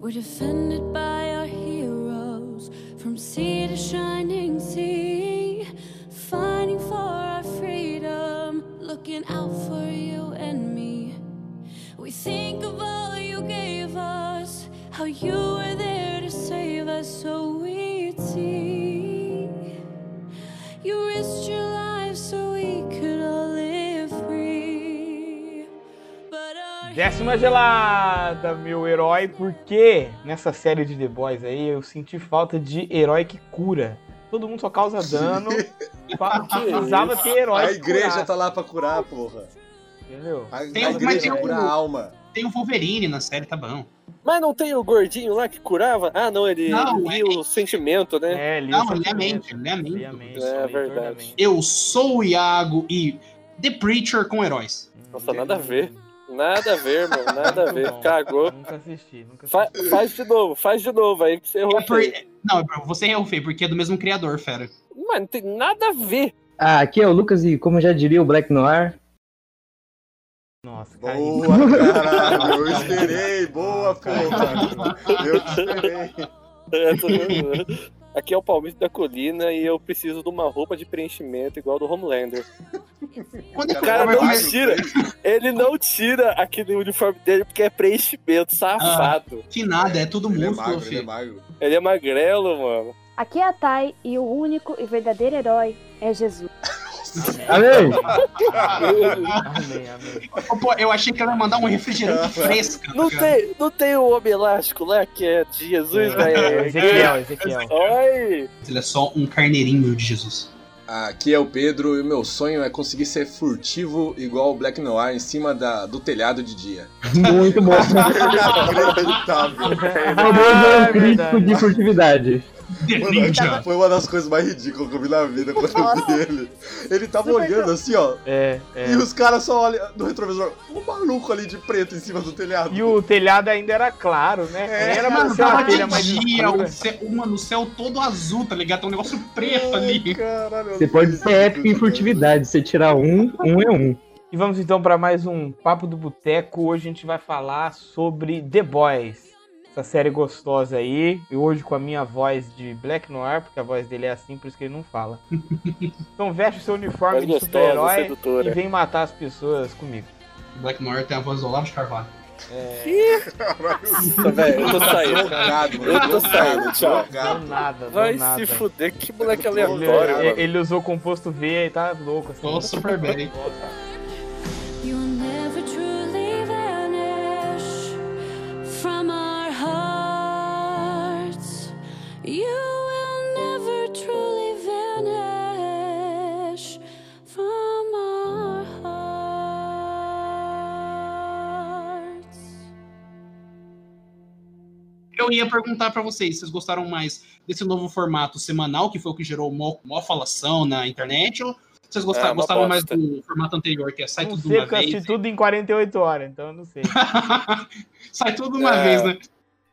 We're defended by our heroes from sea to shining sea, fighting for our freedom, looking out for you and me. We think of all you gave us, how you Décima gelada, meu herói, porque nessa série de The Boys aí eu senti falta de herói que cura. Todo mundo só causa dano. Precisava ter herói A igreja curasse, tá lá pra curar, porra. Entendeu? A, Tem a um- mas igreja tem um- cura a alma. Tem o Wolverine na série, tá bom. Mas não tem o gordinho lá que curava? Ah, não, ele, Não, ele lia o sentimento, né? É, li Não, é a mente, ele é a mente. Li a mente, É verdade. Eu sou o Iago e The Preacher com heróis. Nossa, nada a ver. Nada a ver, mano, nada a ver. Bom. Cagou. Nunca assisti, nunca Fa- assisti. faz de novo, faz de novo aí que você errou. É por-. Não, você errou feio, porque é do mesmo criador, fera. Mano, não tem nada a ver. Ah, aqui é o Lucas e como já diria o Black Noir, Nossa, cara. Boa, caralho. Eu esperei. Boa, porra. Eu esperei. É. Aqui é o Palmito da Colina e eu preciso de uma roupa de preenchimento igual do Homelander. Quando O cara não tira, ele não tira aquele uniforme dele porque é preenchimento, safado. Que nada, é tudo Ele é magro, ele é filho. magro. Ele é magrelo, mano. Aqui é a Thay e o único e verdadeiro herói é Jesus. Amém! Amém, amém. Pô, eu achei que ela ia mandar um refrigerante fresco. tá Não tem, não tem o homem elástico lá que é de Jesus, É, velho? Ezequiel, Ezequiel. Oi! Ele é só um carneirinho de Jesus. Aqui é o Pedro e o meu sonho é conseguir ser furtivo igual o Black Noir em cima da, do telhado de dia. Muito bom. Inacreditável. Famoso É crítico verdade. de furtividade. Mano, foi uma das coisas mais ridículas que eu vi na vida quando eu vi ele. Ele tava olhando assim, ó. É, é. E os caras só olham no retrovisor. Um maluco ali de preto em cima do telhado. E o telhado ainda era claro, né? É, era Mano, uma tava telha de mais dia, o céu, mano, o céu todo azul, tá ligado? Tem um negócio preto Ai, ali. caralho, Você pode ser épico em furtividade. Você tirar um, um é um. E vamos então para mais um Papo do Boteco. Hoje a gente vai falar sobre The Boys. Essa série gostosa aí. E hoje com a minha voz de Black Noir, porque a voz dele é assim, por isso que ele não fala. Então veste o seu uniforme Mais de super-herói e vem matar as pessoas comigo. Black Noir tem a voz do Olavo de Carvalho. Tá, velho, eu tô saindo. Drogado, mano. Eu tô saindo, tchau. Drogado. nada, deu Vai nada. se fuder, que moleque Ele, aleatório, ele- mano. ele usou composto V e tá louco. Assim. Tô super bem. You'll never truly vanish from our Eu ia perguntar pra vocês, vocês gostaram mais desse novo formato semanal, que foi o que gerou mó, mó falação na internet, ou vocês É, gostaram, uma gostavam mais do formato anterior, que é sai Não tudo de sei, uma porque eu vez? assisti tudo em 48 horas, então eu não sei. sai tudo de uma É. vez, né?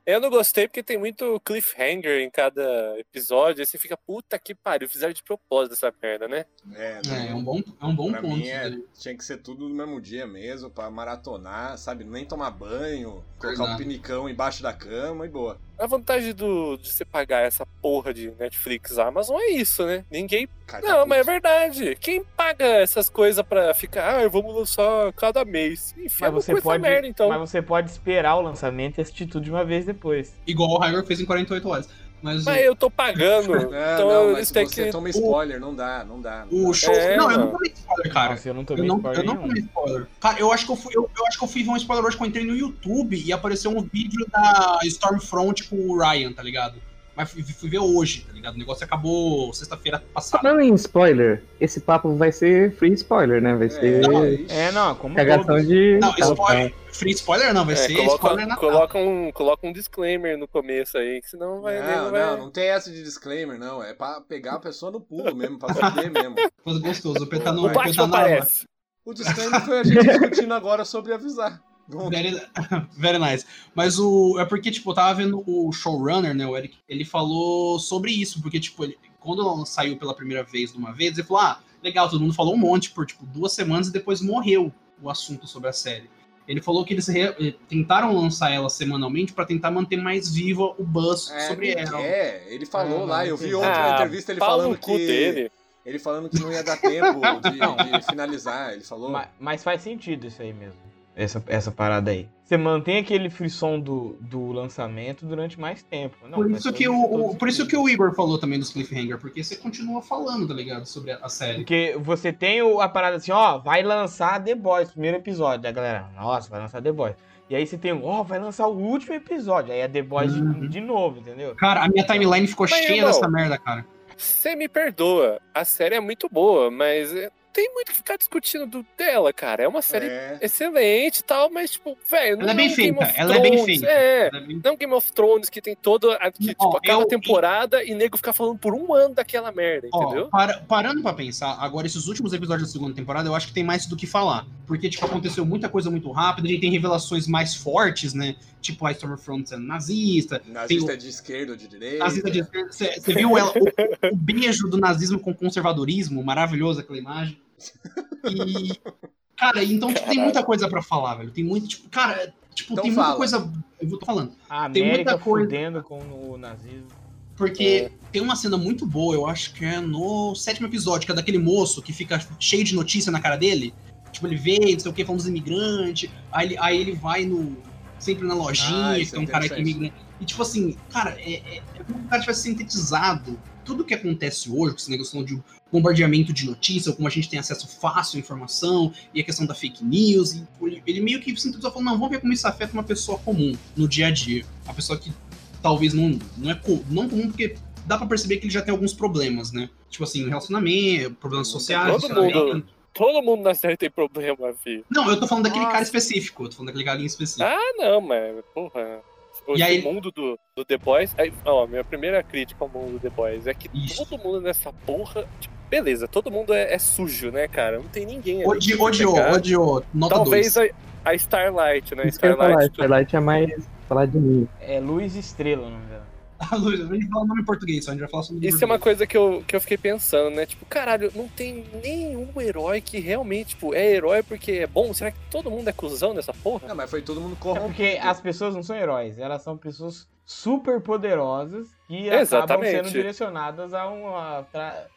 Eu não gostei porque tem muito cliffhanger em cada episódio. Aí você fica, puta que pariu, fizeram de propósito essa merda, né? É, É, é um bom, é um bom pra ponto. mim é, né? tinha que ser tudo no mesmo dia mesmo, pra maratonar, sabe? Nem tomar banho, colocar um Verdade. pinicão embaixo da cama e boa. A vantagem do, de você pagar essa porra de Netflix Amazon é isso, né? Ninguém. Cara, Não, mas é verdade. Quem paga essas coisas pra ficar, ah, vamos lançar cada mês? Enfia Mas no você, pode, merda, então. mas você pode esperar o lançamento e assistir tudo de uma vez depois. Igual o Hyrule fez em 48 horas. Mas, Mas eu tô pagando. Não, então não, mas você que. toma spoiler, não dá, não dá. Não o, dá. show. É, não, eu não mano. tomei spoiler, cara. Nossa, eu não Eu tomei não, spoiler eu não tomei spoiler. Cara, eu acho que eu fui, eu, eu acho que eu fiz um spoiler hoje que eu entrei no YouTube e apareceu um vídeo da Stormfront com o Ryan, tá ligado? Mas fui, fui ver hoje, tá ligado? O negócio acabou sexta-feira passada. Falando em spoiler, esse papo vai ser free spoiler, né? Vai ser É, ixi. É, não, como cagação todos. de. Não, Tá, spoiler. Free spoiler não, vai É, ser spoiler coloca, na coloca, um, coloca um disclaimer no começo aí, que senão vai. Não, não, vai... não, não tem essa de disclaimer, não. É pra pegar a pessoa no pulo mesmo, pra fuder mesmo. Coisa gostosa. O Peta O no, o na- aparece. O disclaimer foi a gente discutindo agora sobre avisar. Very, very nice. Mas o. É porque, tipo, eu tava vendo o showrunner, né, o Eric, ele falou sobre isso, porque, tipo, ele, quando saiu pela primeira vez de uma vez, ele falou: ah, legal, todo mundo falou um monte por, tipo, duas semanas e depois morreu o assunto sobre a série. Ele falou que eles re- eh, tentaram lançar ela semanalmente pra tentar manter mais viva o buzz É, sobre ela. quer. Ele falou Ah, lá, eu vi outra Ah, entrevista ele falando que. dele. Ele falando que não ia dar tempo de, de finalizar. Ele falou. Ma- Mas, faz sentido isso aí mesmo. Essa, essa parada aí. Você mantém aquele frisson do, do lançamento durante mais tempo. Não, por isso que o, por isso que o Igor falou também dos cliffhanger, porque você continua falando, tá ligado, sobre a, a série. Porque você tem o- a parada assim, ó, vai lançar The Boys, primeiro episódio. Da galera, nossa, vai lançar The Boys. E aí você tem, ó, vai lançar o último episódio. Aí é The Boys de- Uhum. de, novo, entendeu? Cara, a minha timeline ficou Mas, cheia irmão, dessa merda, cara. Você me perdoa, a série é muito boa, mas é, tem muito que ficar discutindo do, dela, cara. É uma série É. excelente e tal, mas, tipo, velho, não Ela é bem Game feita, of ela é bem Thrones, feita. É, Ela é bem- não Game of Thrones que tem toda a, que, tipo, Ó, a eu- temporada e nego ficar falando por um ano daquela merda, Ó, entendeu? para- parando pra pensar, agora esses últimos episódios da segunda temporada, eu acho que tem mais do que falar. Porque, tipo, aconteceu muita coisa muito rápida, a gente tem revelações mais fortes, né? Tipo, a Stormfront sendo nazista, Nazista tem de esquerda ou de direita. nazista de Você você viu ela, o, o beijo do nazismo com conservadorismo? Maravilhoso aquela imagem. E. Cara, então tipo, tem muita coisa pra falar, velho. Tem muito, tipo, cara, tipo, Então tem muita fala. coisa. Eu vou tô falando. A Tem muita coisa. com o nazismo. Porque tem uma cena muito boa, eu acho que é no sétimo episódio, que é daquele moço que fica cheio de notícia na cara dele. Tipo, ele vê, não sei o que, falando dos imigrantes. Aí ele, aí ele vai no. Sempre na lojinha, Ah, que tem um é cara que é imigrante. E tipo assim, cara, é, é, é como se o cara tivesse sintetizado tudo que acontece hoje, com esse negócio de bombardeamento de notícia, como a gente tem acesso fácil à informação, e a questão da fake news. E ele, meio que sintetizou falando, não, vamos ver como isso afeta uma pessoa comum no dia a dia. A pessoa que talvez não, não é não comum, porque dá pra perceber que ele já tem alguns problemas, né? Tipo assim, relacionamento, problemas sociais. Todo mundo. Todo mundo na série tem problema, filho. Não, eu tô falando daquele cara específico, eu tô falando daquele galinho específico. Ah, não, mas, porra. O aí- mundo do, do The Boys. Aí, ó, minha primeira crítica ao mundo do The Boys é que Isso. todo mundo nessa porra. Tipo, beleza, todo mundo é, é sujo, né, cara? Não tem ninguém ali. Odi- que odiou, pegar. odiou. Nota Talvez 2. a, a Starlight, né? Starlight. Starlight é mais falar de mim. É Luz Estrela, não é? A Luiz, a gente fala o nome em português, só a gente vai falar sobre Isso é uma coisa que eu, que eu fiquei pensando, né? Tipo, caralho, não tem nenhum herói que realmente, tipo, é herói porque é bom. Será que todo mundo é cuzão nessa porra? Não, mas foi todo mundo É corrompido. porque as pessoas não são heróis, elas são pessoas super poderosas que acabam Exatamente. sendo direcionadas a uma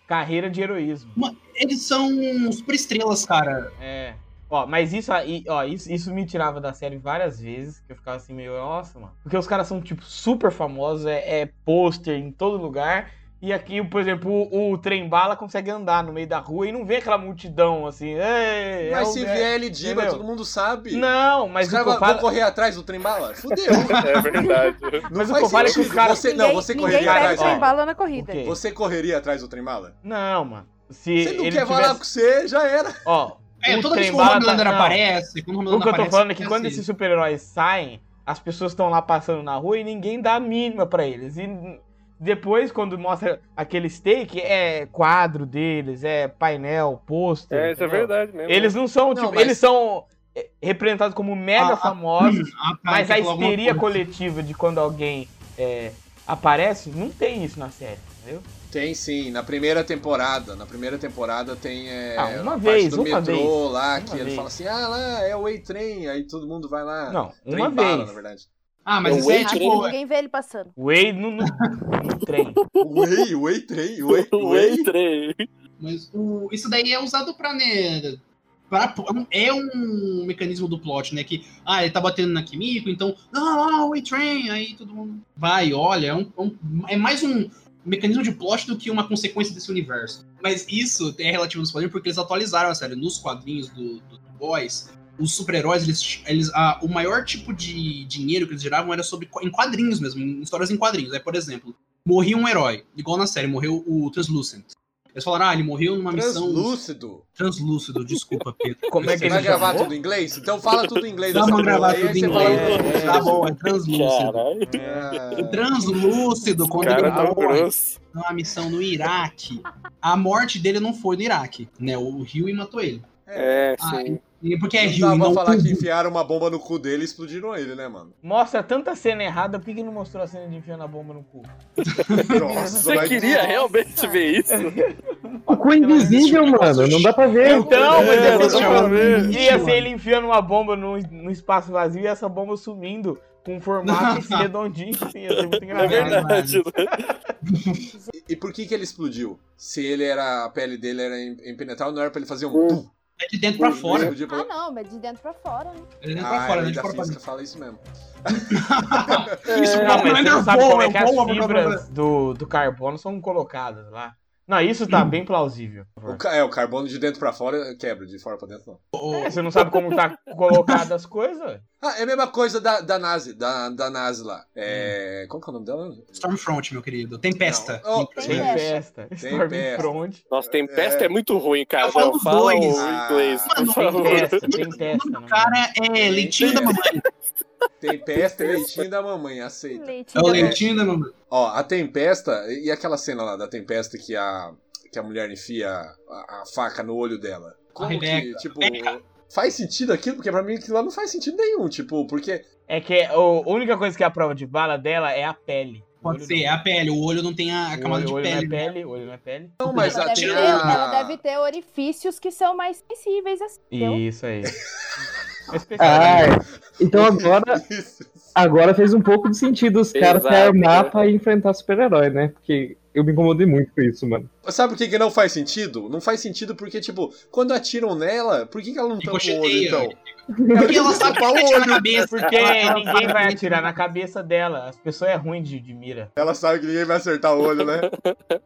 carreira de heroísmo. Eles são super estrelas, cara. É. Ó, mas isso aí, ó, isso, isso me tirava da série várias vezes, que eu ficava assim meio, nossa, mano. Porque os caras são, tipo, super famosos, é, é pôster em todo lugar. E aqui, por exemplo, o, o trem bala consegue andar no meio da rua e não vê aquela multidão assim. "Ei, é Mas o- se é-" vier ele diva, entendeu? todo mundo sabe. Não, mas Os caras vão falo. correr atrás do trem bala? Fudeu. É verdade. Não Mas o falo é que os caras- Você, não, você ninguém correria pega atrás. o trem ó. bala na corrida. O quê? Você correria atrás do trem bala? Não, mano. Se Você não ele quer falar com tivesse... você, já era. Ó, É, o toda vez que o Homelander tá- aparece, quando o O Homelander que eu tô aparece, falando é que quando esses super-heróis saem, as pessoas estão lá passando na rua e ninguém dá a mínima pra eles. E depois, quando mostra aquele steak, é quadro deles, é painel, pôster. É, isso é entendeu? verdade mesmo. Eles não são, Não, tipo, mas- eles são é, representados como mega ah, famosos, Ah, tá, mas a histeria coletiva de quando alguém é, aparece, não tem isso na série, entendeu? Tem sim, na primeira temporada. Na primeira temporada tem é, Ah, uma a parte vez, do uma metrô vez. lá, Uma que ele vez. fala assim, ah lá, é o A-Train, aí todo mundo vai lá. Não, Trem uma bala, vez. na verdade. Ah, mas O isso é tipo. Ninguém vê ele passando. O Wade no, no, trem. O Way, o o A- o O Way. Entrei. Mas o, isso daí é usado pra, né? pra- é um mecanismo do plot, né? Que, ah, ele tá batendo na Kimiko, então, ah, o A-Train, aí todo mundo vai, olha, é, um- é um- é mais um mecanismo de plot do que uma consequência desse universo. Mas isso é relativo aos quadrinhos porque eles atualizaram a série. Nos quadrinhos do, do Boys, os super-heróis, eles, eles, ah, o maior tipo de dinheiro que eles geravam era sobre em quadrinhos mesmo, em histórias em quadrinhos. Aí, por exemplo, morria um herói, igual na série, morreu o Translucent. Eles falaram, ah, ele morreu numa missão Translúcido. translúcido, desculpa, Pedro. Como é que Você ele vai gravar chamou? tudo em inglês? Então fala tudo em inglês. Vamos gravar tudo em inglês. tudo. Tá bom, é translúcido. Caralho. Ah, Translúcido, quando Cara ele tão morre grosso. numa missão no Iraque, a morte dele não foi no Iraque, né? O Rio matou ele. É, Ah, sim. E Porque é Não Rio dá pra não falar que Cubo. enfiaram uma bomba no cu dele e explodiram ele, né, mano? Mostra tanta cena errada, por que, que não mostrou a cena de enfiando a bomba no cu? Nossa, Você mas- queria realmente ver isso? O cu é invisível, mano. Não dá pra ver. Então, mas É, é, não dá pra ver. ia ser ele enfiando uma bomba no, no espaço vazio e essa bomba sumindo com um formato assim, redondinho, assim, ia ser muito É engraçado. verdade, né? E, e por que que ele explodiu? Se ele era. A pele dele era im- impenetrável, não era pra ele fazer um pum? É de dentro pra fora. pra- Ah, não, mas de dentro pra fora, né? É de dentro pra Ah, fora, a né? lei De fora pra dentro. fala isso mesmo. Isso, Não, mas você não sabe como é que as boa, boa. fibras do, do carbono são colocadas lá. Não, isso tá bem plausível. O, é, o carbono de dentro pra fora quebra, de fora pra dentro não. É, você não sabe como tá colocadas as coisas? Ah, é a mesma coisa da, da Nazi, da, da Nazi lá. É. Qual que é o nome dela? Stormfront, meu querido. Tempesta. Não. Oh, Tempesta. Tempesta. Stormfront. Nossa, Tempesta é, muito ruim, cara. Eu falo dos fala dois. o inglês, Mano. Tempesta, tempesta. O cara é leitinho da mamãe. Tempesta e leitinho da mamãe, aceita. Leitinho É o leitinho da mamãe. Ó, a Tempesta, e aquela cena lá da Tempesta que a, que a mulher enfia a, a faca no olho dela. Como que, tipo, faz sentido aquilo? Porque pra mim aquilo lá não faz sentido nenhum, tipo, porque... É que o- a única coisa que é a prova de bala dela é a pele. Pode olho ser, é a pele. O olho não tem a, a camada o de olho pele. não é pele, o olho não é pele. Não, mas ela, a, deve ter, a... ela deve ter orifícios que são mais sensíveis assim. Isso aí. É especial. Ah, então agora, Isso. Agora fez um pouco de sentido os caras se armar né? pra enfrentar super-herói, né? Porque eu me incomodei muito com isso, mano. Sabe por que, que não faz sentido? Não faz sentido porque, tipo, quando atiram nela, por que, que ela não tampa o olho, então? Porque ela sabe atirar na cabeça. Porque Ela- ela ninguém vai atirar na cabeça dela. As pessoas é ruim de, de mira. Ela sabe que ninguém vai acertar o olho, né?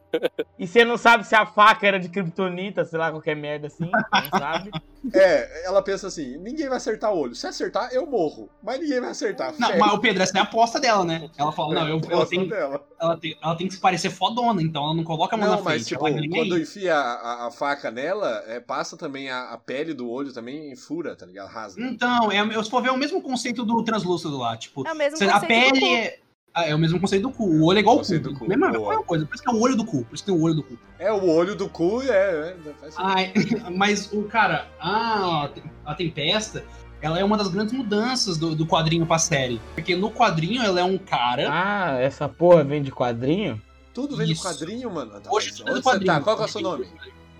E você não sabe se a faca era de kryptonita, sei lá, qualquer merda assim. Não sabe. É, ela pensa assim, ninguém vai acertar o olho. Se acertar, eu morro. Mas ninguém vai acertar. Não, mas o Pedro, essa é a aposta dela, né? Ela fala, não, eu, ela, Gosto tem, dela. ela, tem, ela tem que se parecer fodona, então ela não coloca a mão Não, na mas frente. tipo, ela quando enfia a, a- a faca nela, é, passa também a, a pele do olho também e fura, tá ligado? Rasga. Então, é, eu- se for ver, é o mesmo conceito do translúcido lá. Tipo, É o mesmo Cê- a conceito do pele cu. é. ah, É o mesmo conceito do cu. O olho é igual ao cu. Do cu, Mesma, mesma coisa. Por isso que é o olho do cu. Por isso que tem o olho do cu. É, o olho do cu é. é faz sentido. Ai, mas o cara, a, a Tempesta, ela é uma das grandes mudanças do, do quadrinho pra série. Porque no quadrinho ela é um cara. Ah, essa porra vem de quadrinho? Tudo vem Isso. do quadrinho, mano. Tá, Hoje tudo é do você quadrinho. tá? Qual que é o seu nome?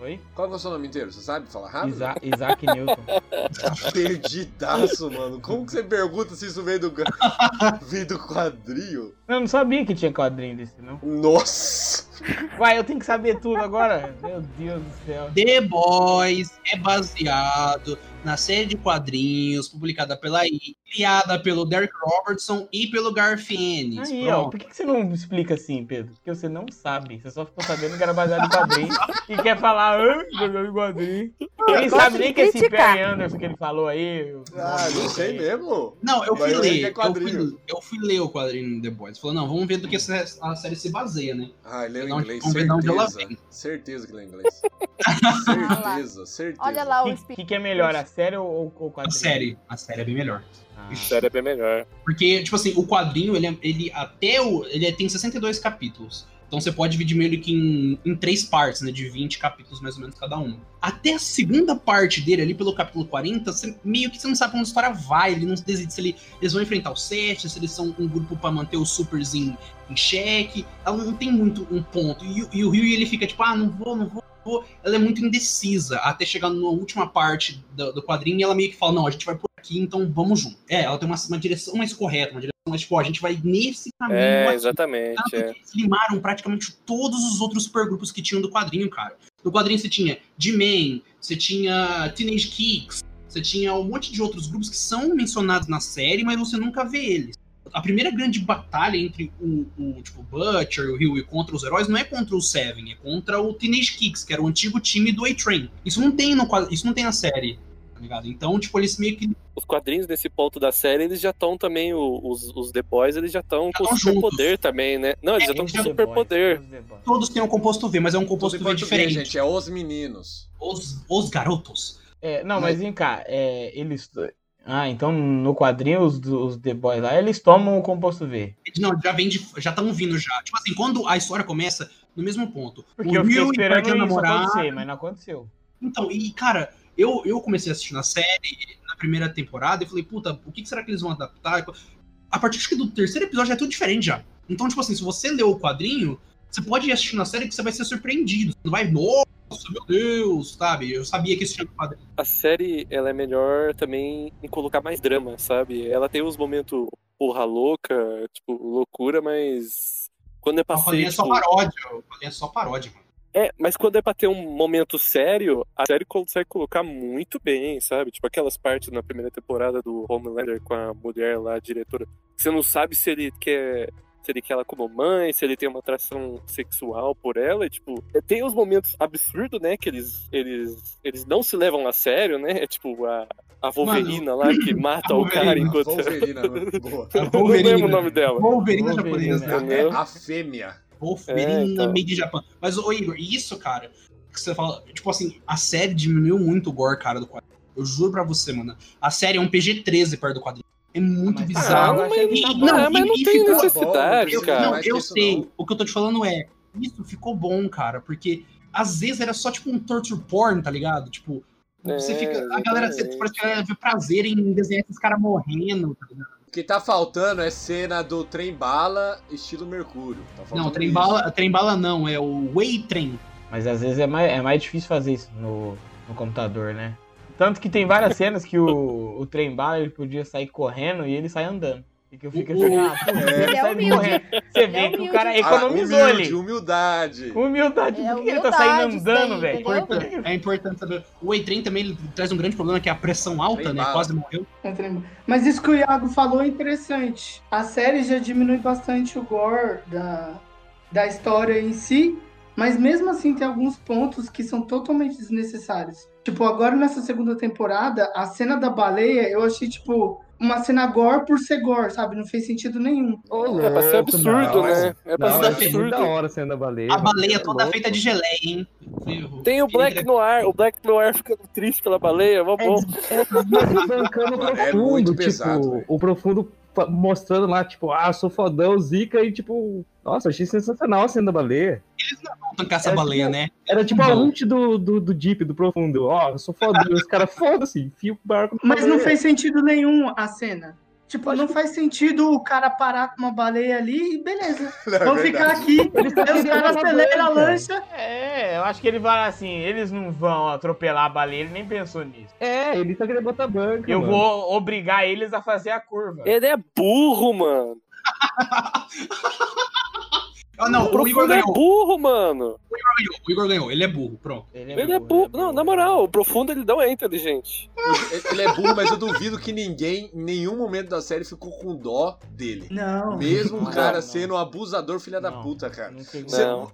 Oi? Qual que é o seu nome inteiro? Você sabe falar rápido? Isa Isaac Newton. Perdidaço, mano. Como que você pergunta se isso veio do, veio do quadrinho? Eu não sabia que tinha quadrinho desse, não. Nossa! Vai, eu tenho que saber tudo agora? Meu Deus do céu. The Boys é baseado na série de quadrinhos publicada pela I, criada pelo Derek Robertson e pelo Garth Ennis. Aí, ó, Pronto. por que você não explica assim, Pedro? Porque você não sabe. Você só ficou sabendo que era baseado em quadrinho e quer falar, baseado em quadrinho. Ele sabe nem que esse criticar. Perry Anderson que ele falou aí. Ah, não sei mesmo. Não, eu fui ler. é eu, fui, eu fui ler o quadrinho do The Boys. Falou, não, vamos ver do que essa- a série se baseia, né? Ah, ele leu em Não, inglês, vamos ver de onde ela certeza. Certeza que leu em inglês. certeza, certeza. Olha lá o O que, que, é melhor, a série ou ou o A quadrinho? série. A série é bem melhor. Ah, Série é bem melhor. Porque, tipo assim, o quadrinho, ele, é- ele até o. Ele tem 62 capítulos. Então você pode dividir meio que em, em três partes, né? De 20 capítulos mais ou menos cada um. Até a segunda parte dele, ali pelo capítulo 40, você, meio que você não sabe onde a história vai. Ele não decide se ele- eles vão enfrentar o Sete, se eles são um grupo pra manter os supers em, em xeque. Ela não tem muito um ponto. E, e o Rio ele fica tipo, ah, não vou, não vou, não vou. Ela é muito indecisa. Até chegar na última parte do, do quadrinho e ela meio que fala, não, a gente vai por aqui, então vamos junto. É, ela tem uma, uma direção mais correta, uma direção mais, tipo, a gente vai nesse caminho É, aqui. exatamente. Tanto é. que eles limaram praticamente todos os outros supergrupos que tinham do quadrinho, cara. No quadrinho você tinha D-Man, você tinha Teenage Kicks, você tinha um monte de outros grupos que são mencionados na série, mas você nunca vê eles. A primeira grande batalha entre o, o tipo, Butcher e o Huey contra os heróis não é contra o Seven, é contra o Teenage Kicks, que era o antigo time do A-Train. Isso não tem no isso não tem na série, ligado? Então, tipo, eles meio que Os quadrinhos nesse ponto da série, eles já estão também, o- os, os The Boys, eles já estão com tão superpoder também, né? Não, eles já estão com já- superpoder. Todos têm um composto V, mas é um composto V diferente. gente. É os meninos. Os, os garotos. É, não, mas vem cá, é, eles. Ah, então no quadrinho os, os The Boys lá, eles tomam o composto V. Não, já vem de. Já estão vindo já. Tipo assim, quando a história começa no mesmo ponto. Porque eu fiquei Huey esperando isso namorada. acontecer, mas não aconteceu. Então, e cara, eu, eu comecei a assistir na série, na primeira temporada, e falei, puta, o que será que eles vão adaptar? A partir do terceiro episódio já é tudo diferente já. Então, tipo assim, se você leu o quadrinho, você pode ir assistir na série que você vai ser surpreendido. Você não vai, nossa, meu Deus, sabe? Eu sabia que isso tinha no quadrinho. A série, ela é melhor também em colocar mais drama, sabe? Ela tem uns momentos porra louca, tipo, loucura, mas quando é O ser, quadrinho é só tipo, paródia, o quadrinho é só paródia, mano. É, mas quando é pra ter um momento sério, a série consegue colocar muito bem, sabe? Tipo aquelas partes na primeira temporada do Homelander com a mulher lá, a diretora, você não sabe se ele quer. Se ele quer ela como mãe, se ele tem uma atração sexual por ela, e, tipo, tem os momentos absurdos, né? Que eles, eles, eles não se levam a sério, né? É tipo a, a Wolverina lá que mata a o cara Wolverina, enquanto. Wolverina, boa. Eu não lembro o nome dela. Wolverina Wolverina, japonesa. né? Entendeu? A fêmea. Wolverina É, então. made in Japan. Mas, ô Igor, isso, cara, que você fala, tipo assim, a série diminuiu muito o gore, cara, do quadrinho. Eu juro pra você, mano. A série é um PG-13 perto do quadrinho. É muito Mas- bizarro. Ah, mas ele tá E-. Não, mas não tem necessidade, eu, cara. Não, eu sei. não. O que eu tô te falando é, isso ficou bom, cara, porque às vezes era só tipo um torture porn, tá ligado? Tipo, você É, fica. A galera, você parece que a galera vê prazer em desenhar esses caras morrendo, tá ligado? O que tá faltando é cena do trem bala estilo Mercúrio. Tá Não, trem isso. bala, trem bala não, é o Way Train. Mas às vezes é mais, é mais difícil fazer isso no, no computador, né? Tanto que tem várias cenas que o, o trem bala ele podia sair correndo e ele sai andando. E que eu fico assim, ah, pô, É. ele é humilde. Você vê é que o cara Ah, economizou humilde, ali. humildade. Humildade, É por que ele tá saindo humildade andando, velho? É importante saber. O Way Train também ele traz um grande problema que é a pressão alta, Trem né? bala. Quase morreu. É. Mas isso que o Iago falou é interessante. A série já diminui bastante o gore da, da história em si, mas mesmo assim tem alguns pontos que são totalmente desnecessários. Tipo, agora nessa segunda temporada, a cena da baleia, eu achei, tipo, uma cena gore por ser gore, sabe? Não fez sentido nenhum. É pra ser absurdo, não, né? É pra Não, ser absurdo. da hora sendo a baleia. A baleia É toda louco. feita de geleia, hein? Tem o Black Noir, o Black Noir ficando triste pela baleia, vamos bancando o É profundo, muito tipo, pesado, o profundo mostrando lá, tipo, ah, sou fodão, zica, e tipo, nossa, achei sensacional sendo a baleia. Vamos tancar essa É, baleia, né? Era tipo a Não. ult do, do, do Deep, do profundo. Ó, eu sou fodão, os caras foda-se, enfia o barco. Mas não fez sentido nenhum a cena. Tipo, não faz sentido o cara parar com uma baleia ali e beleza. Não, é Vamos verdade. ficar aqui. Eles os querendo caras aceleram a lancha. É, eu acho que ele vai assim, eles não vão atropelar a baleia, ele nem pensou nisso. É, ele só queria botar banca. Eu mano. vou obrigar eles a fazer a curva. Ele é burro, mano. Ah, não, o o Igor é ganhou. burro, mano. O Igor ganhou. Ele é burro, pronto. Ele é burro. Não, na moral, o profundo ele não é inteligente. Ele é burro, mas eu duvido que ninguém, em nenhum momento da série, ficou com dó dele. Não. Mesmo o cara não. sendo um abusador, filha da Não, puta, cara. não. Você-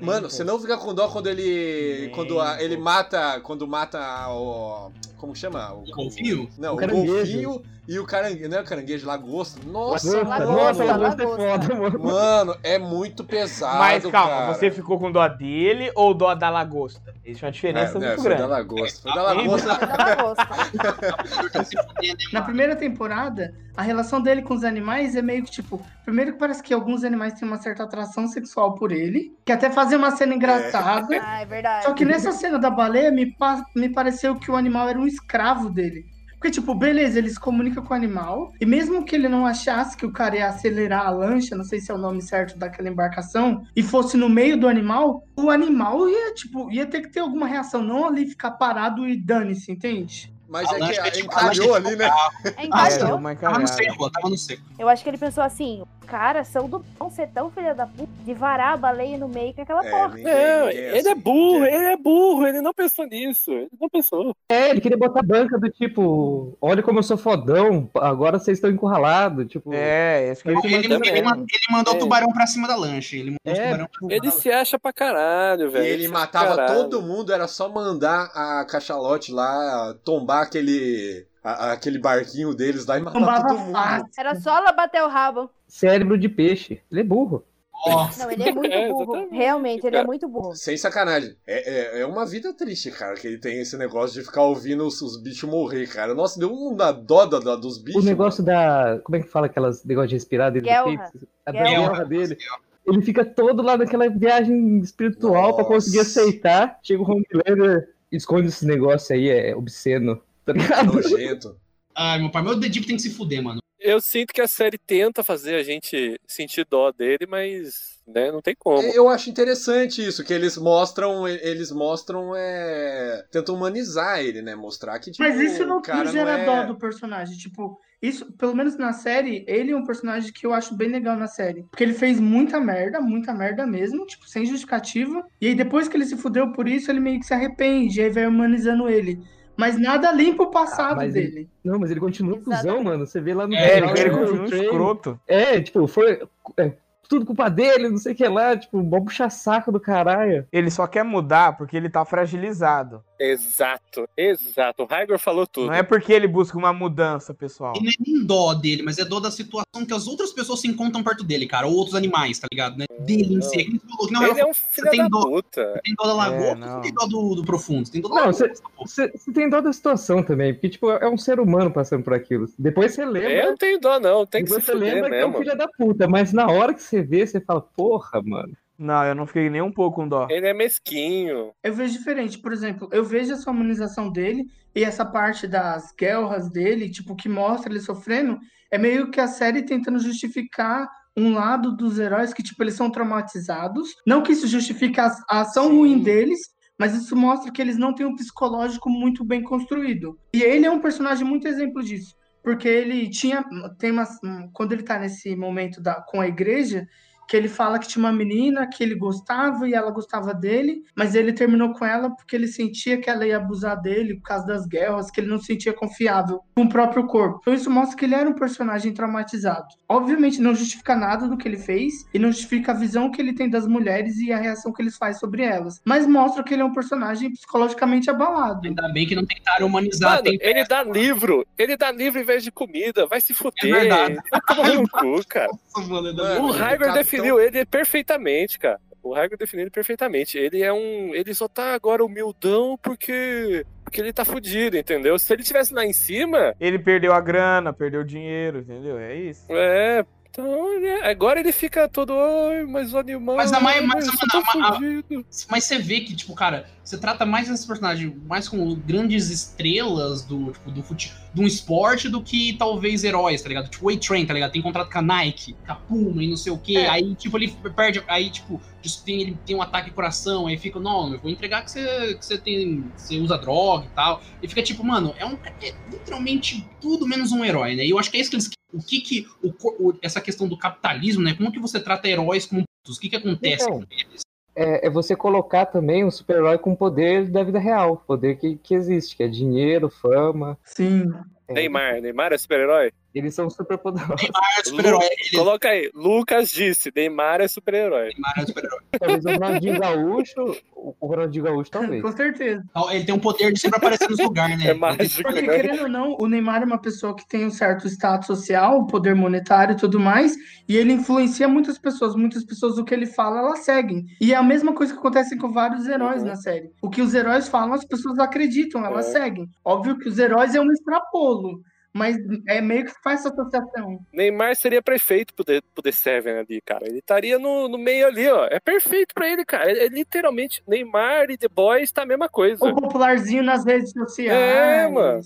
Mano, você não fica com dó quando ele. Nem quando a- ele mata. Quando mata o. Como chama? O, O golfinho? Não, O o, golfinho e o caranguejo. Não é o caranguejo, lagosta. Nossa, Nossa, Lagosta, lagosta é lagosta. foda, mano. Mano, é muito pesado. Mas calma, cara. você ficou com dó dele ou dó da lagosta? Isso é uma É, diferença é, muito foi grande. da lagosta. Foi da lagosta. Dá gosto. Na primeira temporada, a relação dele com os animais é meio que tipo. Primeiro que parece que alguns animais têm uma certa atração sexual por ele, que até fazem uma cena engraçada. Ah, é verdade. Só que nessa cena da baleia, me, pa- me pareceu que o animal era um escravo dele. Porque, tipo, beleza, ele se comunica com o animal, e mesmo que ele não achasse que o cara ia acelerar a lancha, não sei se é o nome certo daquela embarcação, e fosse no meio do animal, o animal ia, tipo, ia ter que ter alguma reação, não ali ficar parado e dane-se, entende? Mas A é que é tipo- a lancha encalhou é ali, tipo né? É, É, encaixou. deu uma Tava no seco, tava no seco. Eu acho que ele pensou assim, cara, são do bom ser tão filha da puta de varar a baleia no meio com aquela É, ninguém- É, ele é assim, burro, ninguém. ele é burro, ele não pensou nisso. Ele não pensou. É, ele queria botar banca do tipo, olha como eu sou fodão, agora vocês estão encurralados, tipo... É, acho que ele Ele, ele, mandou ele mesmo. man- ele mandou É. o tubarão pra cima da lancha. Ele mandou o É, tubarão pra tipo, cima Ele se acha pra caralho, E velho. ele acha pra matava caralho. todo mundo, era só mandar a cachalote lá tombar aquele. a- aquele barquinho deles lá e matar Tombava todo mundo. fácil. Era só ela bater o rabo. Cérebro de peixe. Ele é burro. Nossa. Não, ele é muito É, burro. exatamente, Realmente, ele é muito burro. Sem sacanagem. É, é, é uma vida triste, cara, que ele tem esse negócio de ficar ouvindo os, os bichos morrer, cara. Nossa, deu uma dó da, da- dos bichos. O negócio da. Como é que fala aquelas negócio de respirar dele? do Guelra. peito? A Guelra. guerra dele. Ele fica todo lá naquela viagem espiritual pra conseguir aceitar. Chega o Homelander. esconde esse negócio aí, é obsceno. Tá ligado? Nojento. Ai, meu pai, meu dedinho tem que se fuder, mano. Eu sinto que a série tenta fazer a gente sentir dó dele, mas né, não tem como. Eu acho interessante isso, que eles mostram, eles mostram, é... tentam humanizar ele, né? Mostrar que, tipo, Mas isso não, o cara não gera é... dó do personagem. Tipo, isso, pelo menos na série, ele é um personagem que eu acho bem legal na série. Porque ele fez muita merda, muita merda mesmo, tipo, sem justificativa. E aí depois que ele se fudeu por isso, ele meio que se arrepende, e aí vai humanizando ele. Mas nada limpa o passado Ah, dele. ele- Não, mas ele continua Exatamente. cuzão, mano. Você vê lá no É, final, ele continua um escroto. É, tipo, foi é, tudo culpa dele, não sei o que lá, tipo, mó puxa-saco do caralho. Ele só quer mudar porque ele tá fragilizado. Exato, exato. O Raigor falou tudo. Não é porque ele busca uma mudança, pessoal. E não é nem dó dele, mas é dó da situação que as outras pessoas se encontram perto dele, cara. Ou outros animais, tá ligado? Né? Dele em si. É nem você falou, que não, Ele é um você filho tem da dó. puta. tem dó da lagoa, É, você não. tem dó do, do profundo. Você tem dó da Não, lagoa. você- tem dó da situação também, porque, tipo, é um ser humano passando por aquilo. Depois você lembra. Eu não tenho dó, não. Tem que você lembra que é um mesmo. filho da puta, mas na hora que você vê, você fala, porra, mano. Não, eu não fiquei nem um pouco com dó. Ele é mesquinho. Eu vejo diferente. Por exemplo, eu vejo essa humanização dele e essa parte das guerras dele, tipo, que mostra ele sofrendo, é meio que a série tentando justificar um lado dos heróis que, tipo, eles são traumatizados. Não que isso justifique a, ação ruim deles, mas isso mostra que eles não têm um psicológico muito bem construído. E ele é um personagem muito exemplo disso. Porque ele tinha. Tem uma, quando ele tá nesse momento da, com a igreja, que ele fala que tinha uma menina que ele gostava e ela gostava dele, mas ele terminou com ela porque ele sentia que ela ia abusar dele por causa das guerras, que ele não se sentia confiável com o próprio corpo. Então isso mostra que ele era um personagem traumatizado. Obviamente não justifica nada do que ele fez e não justifica a visão que ele tem das mulheres e a reação que eles fazem sobre elas, mas mostra que ele é um personagem psicologicamente abalado. Ainda bem que não tentaram humanizar. Mano, ele dá livro. Ele dá livro em vez de comida. Vai se fuder. É verdade. Vai tomar no cu, cara. Nossa, mano, O Raigor tá definiu ele perfeitamente, cara. O Raigor definiu ele perfeitamente. Ele é um. Ele só tá agora humildão porque. Porque ele tá fudido, entendeu? Se ele tivesse lá em cima, Ele perdeu a grana, perdeu o dinheiro, entendeu? É isso. é. Então, né, agora ele fica todo. Ai, mas o animal. Mas a mai- mas, fudido." Mas você vê que, tipo, cara, você trata mais esse personagem mais como grandes estrelas do, tipo, do fute... de um esporte do que talvez heróis, tá ligado? Tipo, o A-Train, tá ligado? Tem contrato com a Nike, com a Puma e não sei o quê. É. Aí, tipo, ele perde. Aí, tipo, tem, ele tem um ataque ao coração. Aí fica, não, eu vou entregar que você, que você tem. Você usa droga e tal. E fica tipo, mano, é um. É literalmente tudo menos um herói, né? E eu acho que é isso que eles. O que que. O, o- essa questão do capitalismo, né? Como que você trata heróis como putos? O que que acontece Então, com eles? É, é você colocar também um super-herói com poder da vida real, poder que, que existe, que é dinheiro, fama. Sim. É, Neymar, Neymar é super-herói? Eles são super poderosos. Neymar é super-herói. Coloca aí, Lucas disse, Neymar é super-herói. Neymar é super-herói. Talvez o Ronaldinho Gaúcho, o Ronaldinho Gaúcho talvez. Com certeza. Ele tem um poder de sempre aparecer nos lugares, né? É mágico, Porque, né? querendo ou não, o Neymar é uma pessoa que tem um certo status social, poder monetário e tudo mais, e ele influencia muitas pessoas. Muitas pessoas, o que ele fala, elas seguem. E é a mesma coisa que acontece com vários heróis Uhum. na série. O que os heróis falam, as pessoas acreditam, elas É. seguem. Óbvio que os heróis é um extrapolo, mas é meio que faz essa associação. Neymar seria prefeito pro The, pro The Seven ali, cara. Ele estaria no, no meio ali, ó. É perfeito pra ele, cara. É, é literalmente Neymar e The Boys tá a mesma coisa. O popularzinho nas redes sociais. É, mano.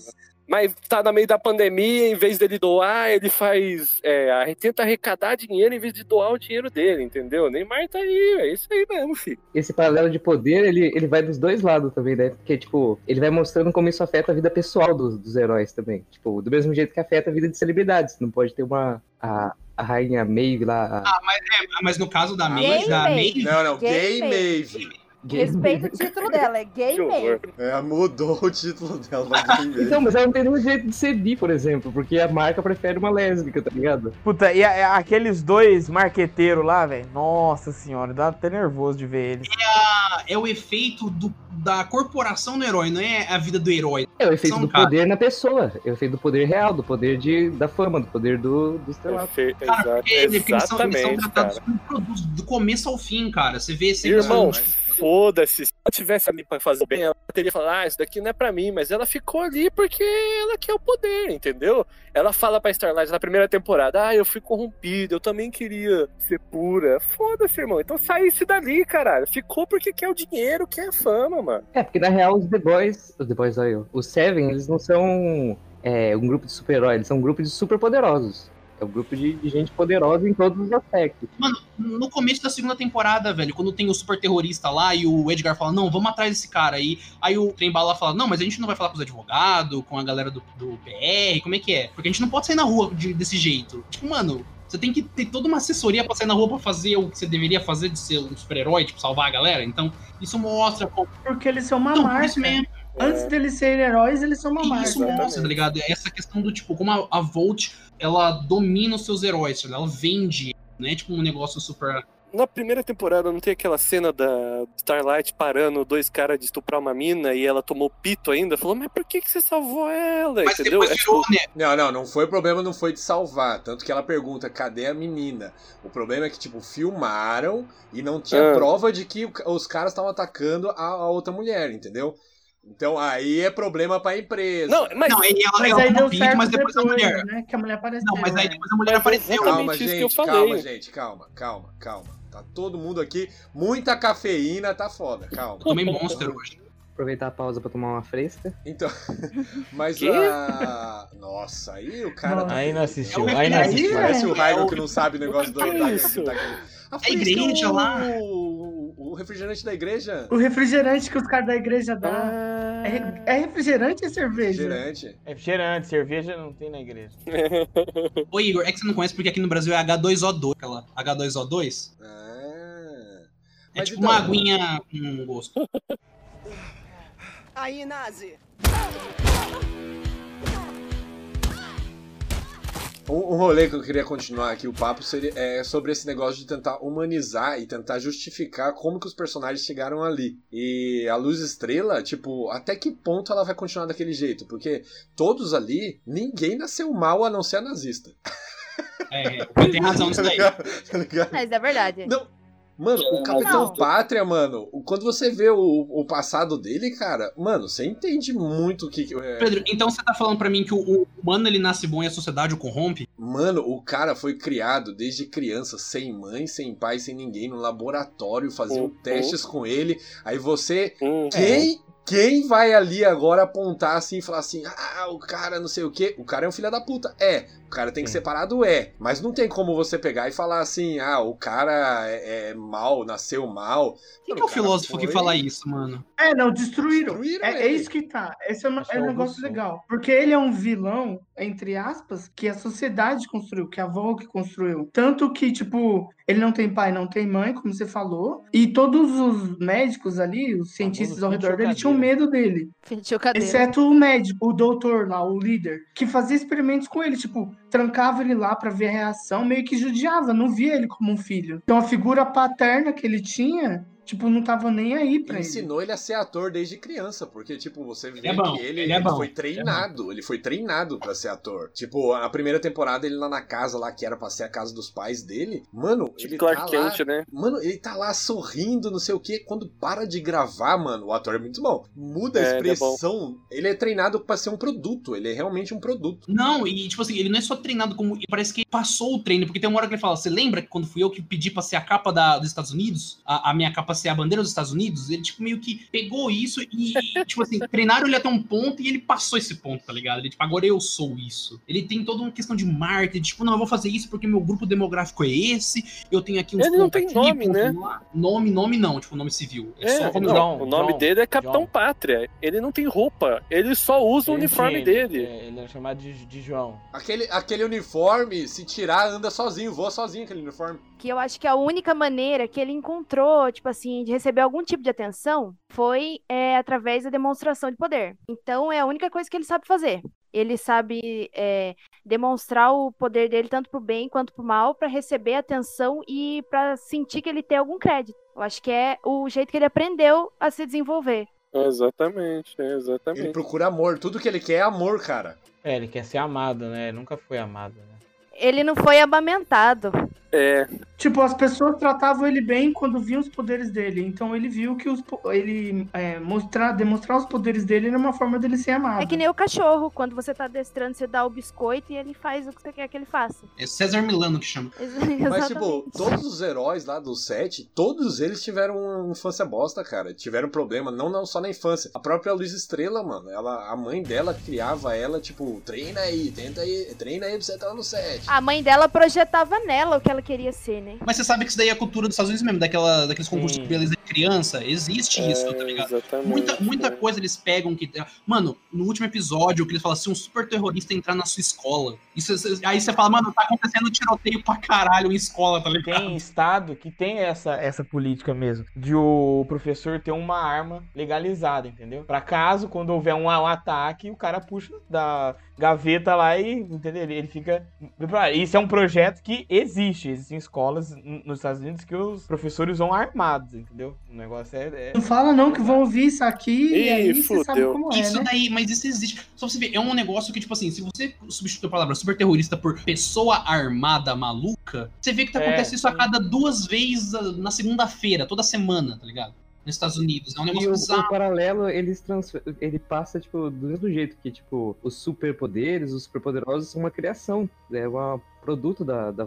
Mas tá no meio da pandemia, em vez dele doar, ele faz. É, tenta arrecadar dinheiro em vez de doar o dinheiro dele, entendeu? Neymar tá aí, é isso aí mesmo, filho. Esse paralelo de poder, ele, ele vai dos dois lados também, né? Porque, tipo, ele vai mostrando como isso afeta a vida pessoal dos, dos heróis também. Tipo, do mesmo jeito que afeta a vida de celebridades. Não pode ter uma. A, a rainha Maeve lá. A, Ah, mas, é, mas no caso da Gay Maeve, da Maeve. Não, não, Gay Gay Maeve. Gay. Respeita o título dela, é gay mesmo. É, mudou o título dela pra Gay Maeve. Então, mas ela não tem nenhum jeito de ser bi, por exemplo, porque a marca prefere uma lésbica, tá ligado? Puta, e a- a- aqueles dois marqueteiros lá, velho. Nossa senhora, dá até nervoso de ver eles. é o efeito do- da corporação no herói, não é a vida do herói. É o efeito São do caras. poder na pessoa. É o efeito do poder real, do poder de, da fama, do poder do, do estrelato. Perfe- Cara, exa- porque eles, porque eles são, eles são exatamente, tratados cara. como produtos do começo ao fim, cara. Você vê, você Irmão, vê- foda-se. Se ela tivesse ali pra fazer bem, ela teria falado, ah, isso daqui não é pra mim, mas ela ficou ali porque ela quer o poder, entendeu? Ela fala pra Starlight na primeira temporada, ah, eu fui corrompida, eu também queria ser pura. Foda-se, irmão. Então saísse dali, caralho. Ficou porque quer o dinheiro, quer a fama, mano. É, porque na real os The Boys, os The Boys, olha eu, os Seven, eles não são é, um grupo de super-heróis, eles são um grupo de super poderosos. É um grupo de, de, gente poderosa em todos os aspectos. Mano, no começo da segunda temporada, velho, quando tem o super terrorista lá e o Edgar fala, não, vamos atrás desse cara aí. Aí o Trembala fala, não, mas a gente não vai falar com os advogados, com a galera do, do PR, como é que é? Porque a gente não pode sair na rua de, desse jeito. Tipo, mano, você tem que ter toda uma assessoria pra sair na rua pra fazer o que você deveria fazer de ser um super-herói, tipo, salvar a galera. Então, isso mostra. Porque eles são uma não, marca. mesmo. Antes deles serem heróis, eles são uma marca. Isso mostra, tá ligado? Essa questão do tipo, como a, a Volt ela domina os seus heróis, ela vende, não é tipo um negócio super. Na primeira temporada não tem aquela cena da Starlight parando dois caras de estuprar uma mina e ela tomou pito ainda? Falou, mas por que, que você salvou ela? Mas Entendeu? É, tipo... né? Não, não, não foi o problema, não foi de salvar. Tanto que ela pergunta, cadê a menina? O problema é que, tipo, filmaram e não tinha ah. prova de que os caras estavam atacando a, a outra mulher, entendeu? Então aí é problema pra empresa. Não, mas, não, aí ela, mas ela aí deu certo mas depois, depois, a mulher. Né, que a mulher apareceu. Não, mas aí depois a mulher apareceu. Calma, gente, calma, gente, calma, calma, calma. Tá todo mundo aqui, muita cafeína, tá foda, calma. Tomei Monster hoje. Aproveitar a pausa pra tomar uma fresca. Então, mas a. Nossa, aí o cara. Tá... Aí não assistiu, aí não assistiu. Parece o Raigo que não sabe o negócio do. Da, a igreja lá. O refrigerante da igreja. O refrigerante que os cares da igreja dão. Ah. É, é, refrigerante ou cerveja? Refrigerante. É refrigerante, cerveja não tem na igreja. Ô Igor, é que você não conhece porque aqui no Brasil é H2O2, aquela H2O2. Ah. É Mas tipo então... uma aguinha com gosto. Aí, Nazi! Um, um rolê que eu queria continuar aqui, o papo, seria, é sobre esse negócio de tentar humanizar e tentar justificar como que os personagens chegaram ali. E a Luz Estrela, tipo, até que ponto ela vai continuar daquele jeito? Porque todos ali, ninguém nasceu mal a não ser a nazista. É, tem razão nisso daí. tá ligado? Mas é verdade. Não, Mano, o Capitão não. Pátria, mano, quando você vê o, o passado dele, cara, mano, você entende muito o que. É... Pedro, então você tá falando para mim que o, o humano ele nasce bom e a sociedade o corrompe? Mano, o cara foi criado desde criança, sem mãe, sem pai, sem ninguém, no laboratório, faziam uhum. testes com ele. Aí você. Uhum. Quem quem vai ali agora apontar assim e falar assim: ah, o cara não sei o que, o cara é um filho da puta? É. O cara tem que ser parado? É. Mas não tem como você pegar e falar assim: ah, o cara é, é mal, nasceu mal. Quem que é o filósofo foi... que fala isso, mano? É, não, destruíram. destruíram é, é, isso que tá. Esse é, um, é um negócio legal. Porque ele é um vilão, entre aspas, que a sociedade construiu, que a avó que construiu. Tanto que, tipo, ele não tem pai, não tem mãe, como você falou. E todos os médicos ali, os cientistas ao redor dele, tinham medo dele. Exceto o médico, o doutor lá, o líder, que fazia experimentos com ele. Tipo, trancava ele lá para ver a reação, meio que judiava, não via ele como um filho. Então a figura paterna que ele tinha tipo, não tava nem aí pra ele. Ensinou ele a ser ator desde criança, porque, tipo, você vê é bom, que ele, ele, é ele foi treinado, ele foi treinado para ser ator. Tipo, a primeira temporada ele lá na casa lá, que era pra ser a casa dos pais dele, mano, tipo ele Clark tá Kent, lá, né? Mano, ele tá lá sorrindo, não sei o que, quando para de gravar, mano, o ator é muito bom. Muda a é, expressão, ele é, ele é treinado para ser um produto, ele é realmente um produto. Não, e tipo assim, ele não é só treinado como, parece que passou o treino, porque tem uma hora que ele fala, você lembra que quando fui eu que pedi pra ser a capa da, dos Estados Unidos, a, a minha capa ser a bandeira dos Estados Unidos, ele, tipo, meio que pegou isso e, tipo assim, treinaram ele até um ponto e ele passou esse ponto, tá ligado? Ele, tipo, agora eu sou isso. Ele tem toda uma questão de marketing, tipo, não, eu vou fazer isso porque meu grupo demográfico é esse, eu tenho aqui uns Ele não tem aqui, nome, né? Nome, nome não, tipo, nome civil. É, é só como não, o nome John, dele é Capitão John. Pátria. Ele não tem roupa, ele só usa ele o uniforme tem, dele. É, ele é chamado de, de João. Aquele, aquele uniforme, se tirar, anda sozinho, voa sozinho aquele uniforme. Que eu acho que a única maneira que ele encontrou, tipo assim, de receber algum tipo de atenção foi é, através da demonstração de poder. Então é a única coisa que ele sabe fazer. Ele sabe é, demonstrar o poder dele tanto pro bem quanto pro mal para receber atenção e para sentir que ele tem algum crédito. Eu acho que é o jeito que ele aprendeu a se desenvolver. Exatamente, exatamente. Ele procura amor, tudo que ele quer é amor, cara. É, ele quer ser amado, né? Ele nunca foi amado, né? Ele não foi amamentado. É. Tipo, as pessoas tratavam ele bem quando viam os poderes dele. Então ele viu que os, ele é, mostrar, demonstrar os poderes dele era uma forma dele ser amado. É que nem o cachorro. Quando você tá adestrando, você dá o biscoito e ele faz o que você quer que ele faça. É César Milano que chama. Mas, tipo, todos os heróis lá do set, todos eles tiveram uma infância bosta, cara. Tiveram problema, não, não só na infância. A própria Luiz Estrela, mano, ela, a mãe dela criava ela, tipo, treina aí, tenta aí, treina aí pra você estar no set. A mãe dela projetava nela o que ela queria ser, né? Mas você sabe que isso daí é a cultura dos Estados Unidos mesmo, daquela, daqueles concursos de beleza de criança. Existe é, isso, tá ligado? Muita, muita coisa eles pegam que. Mano, no último episódio, que eles falam assim: um super terrorista entrar na sua escola. Isso, aí você fala, mano, tá acontecendo tiroteio pra caralho em escola, tá ligado? Tem estado que tem essa, essa política mesmo, de o professor ter uma arma legalizada, entendeu? Pra caso, quando houver um, um ataque, o cara puxa da gaveta lá e, entendeu? Ele fica. Isso é um projeto que existe. Existem escolas nos Estados Unidos que os professores vão armados, entendeu? O negócio é. é... Não fala não que vão ouvir isso aqui Ih, e aí você sabe como é. Isso né? daí, mas isso existe. Só você ver, é um negócio que, tipo assim, se você substituir a palavra super terrorista por pessoa armada maluca, você vê que tá, é, acontece isso a cada duas vezes na segunda-feira, toda semana, tá ligado? nos Estados Unidos. É um negócio e o, bizarro. o paralelo, eles transfer... ele passa, tipo, do mesmo jeito que, tipo, os superpoderes, os superpoderosos são uma criação. É uma produto da, da,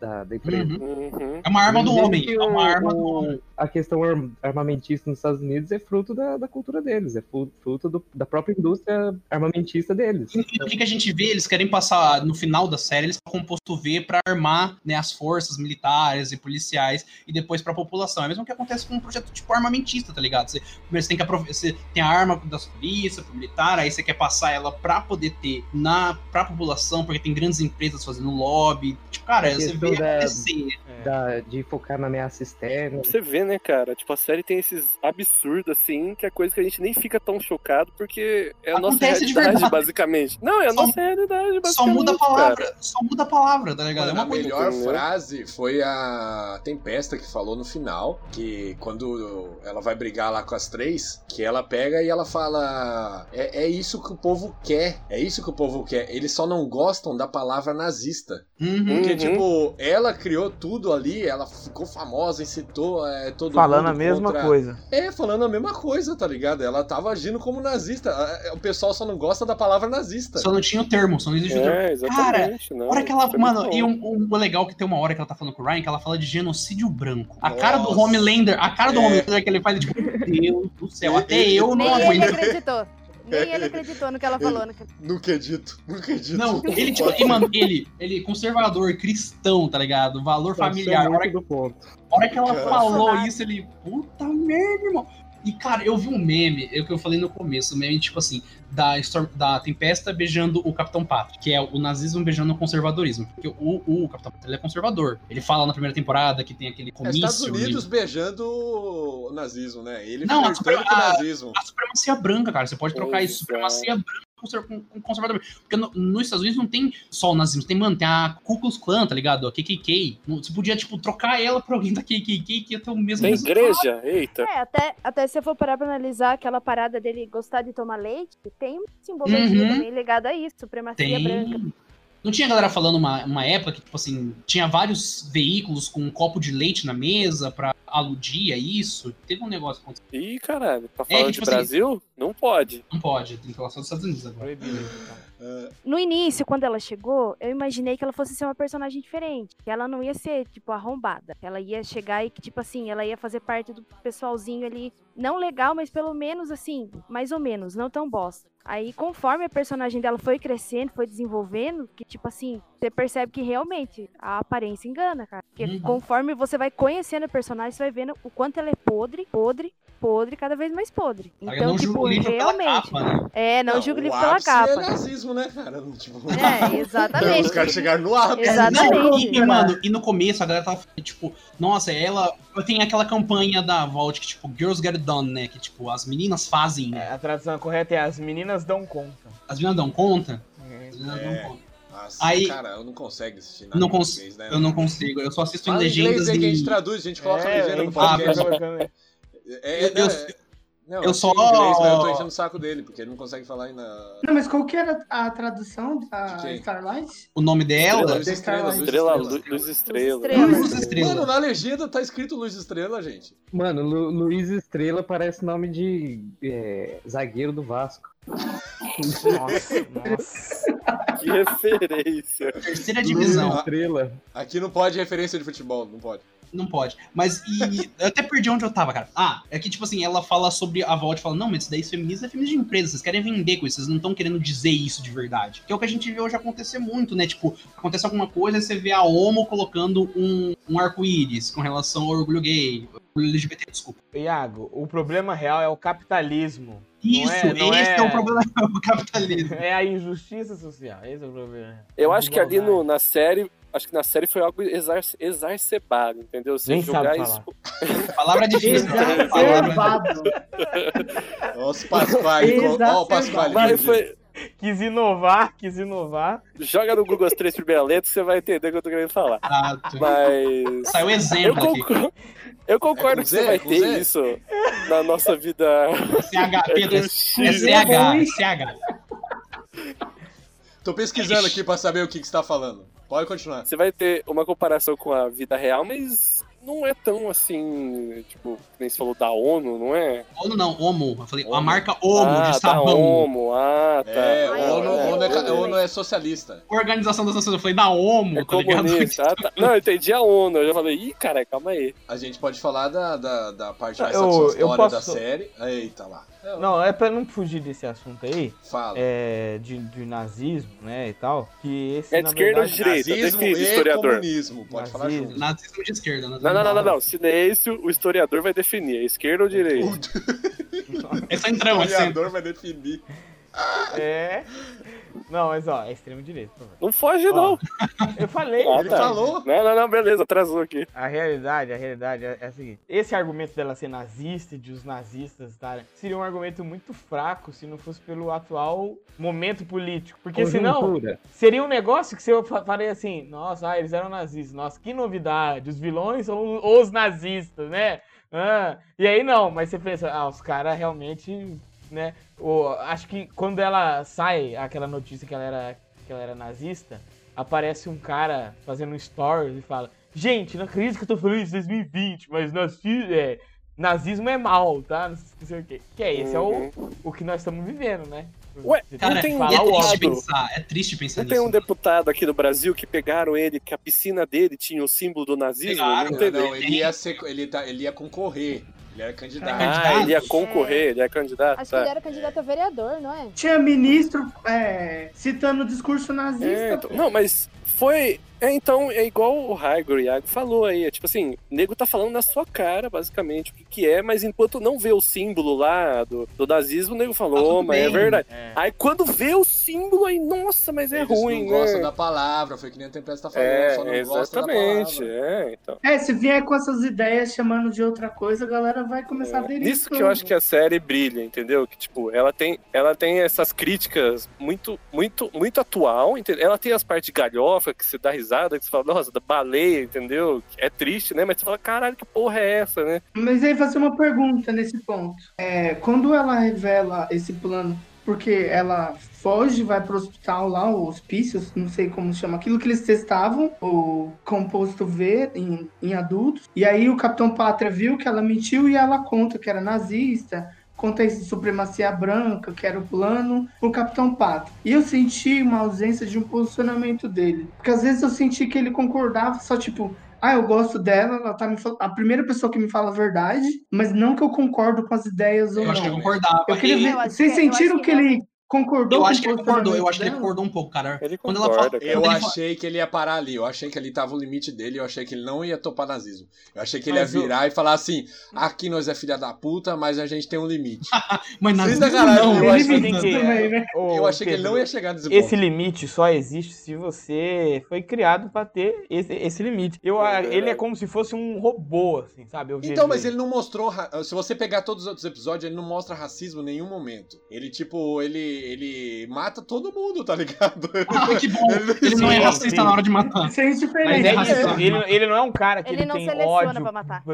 da, da empresa. Uhum. Uhum. É uma arma do homem. É uma arma do homem. A questão armamentista nos Estados Unidos é fruto da, da cultura deles, é fruto do, da própria indústria armamentista deles. E o que, a gente vê? Eles querem passar, no final da série, eles composto V para armar né, as forças militares e policiais e depois para a população. É mesmo que acontece com um projeto tipo armamentista, tá ligado? Você, primeiro você tem, que você tem a arma das polícias, militar, aí você quer passar ela para poder ter na pra população, porque tem grandes empresas fazendo loja lobby. Tipo, cara, você vê da, acontecer. Da, de focar na ameaça externa. Você vê, né, cara? Tipo, a série tem esses absurdos, assim, que é coisa que a gente nem fica tão chocado, porque é a Acontece nossa realidade, basicamente. Não, é a só, nossa realidade, basicamente. Só muda a palavra. Cara. Só muda a palavra, tá ligado? Mano, é uma a melhor frase foi a Tempesta que falou no final, que quando ela vai brigar lá com as três, que ela pega e ela fala: é, é isso que o povo quer, é isso que o povo quer. Eles só não gostam da palavra nazista. Uhum, Porque, uhum. tipo, ela criou tudo ali, ela ficou famosa, incitou é, todo falando mundo. Falando a mesma contra... coisa. É, falando a mesma coisa, tá ligado? Ela tava agindo como nazista. O pessoal só não gosta da palavra nazista. Só não tinha o termo, só não existe é, o termo. Exatamente, Cara, não, hora que ela. Mano, e um, um, legal que tem uma hora que ela tá falando com o Ryan, que ela fala de genocídio branco. A Nossa. cara do Homelander, a cara do é. Homelander que ele faz, tipo, meu Deus do céu, até eu não aguento. Ele acreditou. Nem ele acreditou no que ela falou. Ele, no que... acredito, não acredito. Não, ele, tipo, e, mano, ele, ele conservador, cristão, tá ligado? Valor tá familiar. A hora, do ponto. a hora que ela falou isso, ele, puta merda, irmão. E, cara, eu vi um meme, é o que eu falei no começo, o meme, tipo assim, da, Storm, da Tempesta beijando o Capitão Patrick, que é o nazismo beijando o conservadorismo. Porque o, o Capitão Patrick é conservador. Ele fala na primeira temporada que tem aquele comício... É Estados Unidos ele... beijando o nazismo, né? Ele Não, a, super, a, nazismo. a supremacia branca, cara. Você pode trocar isso, supremacia branca com conservador. Porque no, nos Estados Unidos não tem só o nazismo, tem, mano, tem a Ku Klux Klan, tá ligado? A KKK. Você podia, tipo, trocar ela por alguém da KKK que ia ter o mesmo Tem igreja? Eita. É, até, até se eu for parar pra analisar aquela parada dele gostar de tomar leite, tem uma simbologia uhum. também ligada a isso, supremacia tem... branca. Não tinha galera falando uma, uma época que, tipo assim, tinha vários veículos com um copo de leite na mesa pra aludir a isso? Teve um negócio acontecendo. Ih, caralho, tá falando é, que, tipo de assim, Brasil? Não pode. Não pode, tem que falar só dos Estados Unidos agora. No início, quando ela chegou, eu imaginei que ela fosse ser uma personagem diferente. Que ela não ia ser, tipo, arrombada. Ela ia chegar e que, tipo assim, ela ia fazer parte do pessoalzinho ali. Não legal, mas pelo menos assim, mais ou menos, não tão bosta. Aí, conforme a personagem dela foi crescendo, foi desenvolvendo, que, tipo assim, você percebe que realmente a aparência engana, cara. Porque uhum. conforme você vai conhecendo a personagem, você vai vendo o quanto ela é podre, podre, podre, cada vez mais podre. Então, tipo, realmente. Capa, né? É, não, não julgo o livro pela capa. É nazismo, né, cara? Tipo... É, exatamente. Os caras chegaram no ápice. Exatamente. Não, e, e, mano, e no começo a galera tava tipo, nossa, ela. Tem aquela campanha da Vault que, tipo, Girls Get It Done, né? Que, tipo, as meninas fazem. É, a tradução correta é as meninas dão conta. As meninas dão conta? É. As meninas é. dão conta. Nossa, aí, cara, eu não consigo assistir nada não cons inglês, né? Eu não consigo, eu só assisto Fala em legendas. Inglês aí que a gente traduz, a gente coloca é, legenda no podcast. É, é, eu, Não, Eu só-. Inglês, mas eu tô enchendo o saco dele, porque ele não consegue falar ainda. Não, mas qual que era a tradução da? Starlight? O nome dela. Luz Estrela, Estrela, Estrela. Lu- Luz Estrela. Estrela. Luz Estrela. Mano, na legenda tá escrito Luz Estrela, gente. Mano, Lu- Luiz Estrela parece nome de é, zagueiro do Vasco. Nossa, nossa. Que referência. Terceira Luiz divisão. Estrela. Aqui não pode referência de futebol, não pode. Não pode. Mas e. Eu até perdi onde eu tava, cara. Ah, é que, tipo assim, ela fala sobre a Volt fala: Não, mas isso daí feminismo é feminismo de empresa. Vocês querem vender com isso, vocês não estão querendo dizer isso de verdade. Que é o que a gente vê hoje acontecer muito, né? Tipo, acontece alguma coisa, você vê a Homo colocando um, um arco-íris com relação ao orgulho gay. Orgulho LGBT, desculpa. Iago, o problema real é o capitalismo. Isso, é- não esse é... é- o problema do capitalismo. É a injustiça social. Esse é o problema. Eu acho que ali no, na série, acho que na série foi algo exar, exacerbado, entendeu? Você Nem jogar sabe isso. Palavra difícil. né? Exacerbado. Nossa, Pasquale. Ó, o Pasquale. Dividido. foi, Quis inovar, quis inovar. joga no Google as três primeiras letras, você vai entender o que eu tô querendo falar. Exato. Mas. Saiu Eu exemplo aqui. concordo, eu concordo É que Z, você vai ter Z? isso na nossa vida. CH, Pedro, é CH, X. é CH. Tô pesquisando aqui pra saber o que, que você tá falando. Pode continuar. Você vai ter uma comparação com a vida real, mas não é tão assim, tipo, nem você falou da ONU, não é? ONU não, Homo. Eu falei, a Homo. marca Homo ah, de da sabão. OMO, ah, tá. É, Ai, o ONU, eu- ONU é, ONU é socialista. Organização das Nações, eu falei da Homo, É tá ligado? comunista. Ah, tá. Não, eu entendi a ONU. Eu já falei, ih, cara, calma aí. A gente pode falar da, da, da parte mais Eu- eu satisfatória posso- da série. Eita lá. Não, é pra não fugir desse assunto aí, Fala. é, de, de nazismo, né, e tal, que esse, É de na esquerda ou de verdade, direita? Nazismo Define, e historiador. comunismo. Pode falar Nazismo. junto. Nazismo de esquerda. né? Não, não, não, não, não. Silêncio, o historiador vai definir. É esquerda ou direita? É centrão, O é centro. historiador vai definir. É... Não, mas ó, é extremo direito, por favor. Não foge, Ó, não. Eu falei, Ah, Ele tá. falou. Não, não, não, beleza, atrasou aqui. A realidade, a realidade é, é a seguinte: esse argumento dela ser nazista e de os nazistas estarem. seria um argumento muito fraco se não fosse pelo atual momento político. Porque senão seria um negócio que se eu fa- falei assim, nossa, ah, eles eram nazistas, nossa, que novidade, os vilões são os nazistas, né? Ah, e aí não, mas você pensa, ah, os caras realmente, né? O- acho que quando ela sai, aquela notícia que ela era, que ela era nazista, aparece um cara fazendo um stories e fala, gente, não acredito que eu tô falando isso em 2020, mas nazi é, nazismo é mal, tá? Não sei o quê. Que é esse, é Uhum. o, o que nós estamos vivendo, né? Ué, Cara, Não tem falar é o triste pensar, é triste pensar Não tem nisso. um deputado aqui no Brasil que pegaram ele, que a piscina dele tinha o símbolo do nazismo? Pegaram, não não, ele ia, ser, ele, tá, ele ia concorrer. Ele era candidato. Ah, ele ia concorrer, ele é candidato. Acho que tá. ele era candidato a vereador, não é? Tinha ministro é, citando o discurso nazista. É, então- não, mas foi. É, então, é igual o Raigor, o Iago falou aí. É tipo assim, o nego tá falando na sua cara, basicamente, o que, que é, mas enquanto não vê o símbolo lá do, do nazismo, o nego Tá falou, "Ô, mas é bem." verdade. É. Aí quando vê o símbolo, aí, nossa, mas é Eles ruim, não né? da palavra, foi que nem a Tempesta tá falando, só não É, gostam da exatamente. palavra. É, então. É, se vier com essas ideias chamando de outra coisa, a galera vai começar a aderir. Nisso que eu acho que a série brilha, entendeu? Que tipo, ela tem, ela tem essas críticas muito, muito, muito atual, entendeu? Ela tem as partes de galhofa que você dá risada, que você fala, nossa, da baleia, entendeu? É triste, né? Mas você fala, caralho, que porra é essa, né? Mas aí fazer uma pergunta nesse ponto. É, quando ela revela esse plano, porque ela foge, vai pro hospital lá, o hospício, não sei como chama, aquilo que eles testavam, o composto V em, em adultos, e aí o Capitão Pátria viu que ela mentiu e ela conta que era nazista, conta isso de supremacia branca, que era o plano, pro Capitão Pátria. E eu senti uma ausência de um posicionamento dele. Porque às vezes eu senti que ele concordava, só tipo, ah, eu gosto dela, ela tá me fal- a primeira pessoa que me fala a verdade, mas não que eu concordo com as ideias ou Eu acho que não. concordava. Eu queria ver, Eu vocês que- eu sentiram que que ele concordou Eu com acho que ele concordou, eu acho que ele concordou um pouco, cara. Ele Quando ela concorda, fala- cara. Eu Quando ele achei que ele ia parar ali, eu achei que ali tava o limite dele, eu achei que ele não ia topar nazismo. Eu achei que ele Mas ia virar e falar assim: aqui nós é filha da puta, mas a gente tem um limite. Mas Vocês nazismo caralho, não, eu me que- disse também, né? Ô, eu achei que ele não ia chegar nesse ponto. Esse limite só existe se você foi criado pra ter esse, esse limite. Eu, É ele é como se fosse um robô, assim, sabe? Eu Então, mas ele não mostrou. ra- Se você pegar todos os outros episódios, ele não mostra racismo em nenhum momento. Ele, tipo, ele, ele mata todo mundo, tá ligado? Ah, que bom. Ele não é racista sim. na hora de matar. Sem Mas diferença. é racista. isso, ele, ele não é um cara que Ele ele, não tem seleciona ódio. pra matar.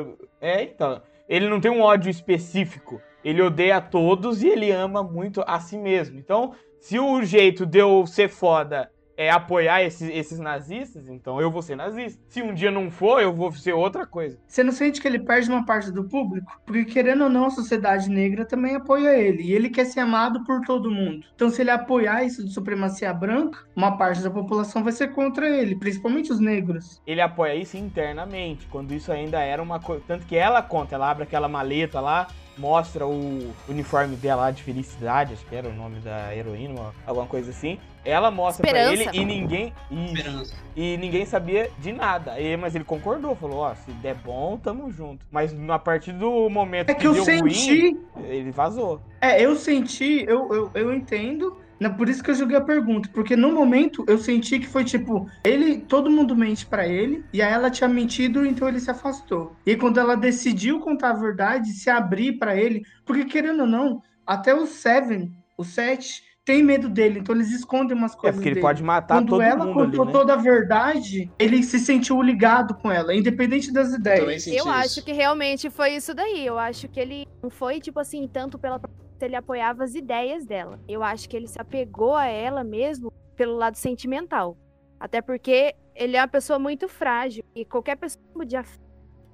É, então. Ele não tem um ódio específico. ele odeia a todos e ele ama muito a si mesmo. Então, se o jeito de eu ser foda é apoiar esses, esses nazistas, então eu vou ser nazista. Se um dia não for, eu vou ser outra coisa. Você não sente que ele perde uma parte do público? Porque, querendo ou não, a sociedade negra também apoia ele. E ele quer ser amado por todo mundo. Então, se ele apoiar isso de supremacia branca, uma parte da população vai ser contra ele, principalmente os negros. Ele apoia isso internamente, quando isso ainda era uma coisa. Tanto que ela conta, ela abre aquela maleta lá, mostra o uniforme dela lá de felicidade, acho que era o nome da heroína, alguma coisa assim. Ela mostra Esperança. pra ele e ninguém. Isso, e ninguém sabia de nada. E, mas ele concordou, falou: Ó, se der bom, tamo junto. Mas a partir do momento é que, que eu deu senti... ruim, ele vazou. É, eu senti, eu, eu, eu entendo. Por isso que eu joguei a pergunta, porque no momento eu senti que foi tipo, ele, todo mundo mente para ele, e aí ela tinha mentido, então ele se afastou. E quando ela decidiu contar a verdade, se abrir para ele, porque querendo ou não, até o Seven, o Sete, tem medo dele, então eles escondem umas é, coisas. É porque ele dele. pode matar Quando todo ela mundo. Quando ela contou né? toda a verdade, ele se sentiu ligado com ela, independente das ideias. Eu, eu acho que realmente foi isso daí. Eu acho que ele não foi, tipo assim, tanto pela. Ele apoiava as ideias dela. Eu acho que ele se apegou a ela mesmo pelo lado sentimental. Até porque ele é uma pessoa muito frágil. E qualquer pessoa de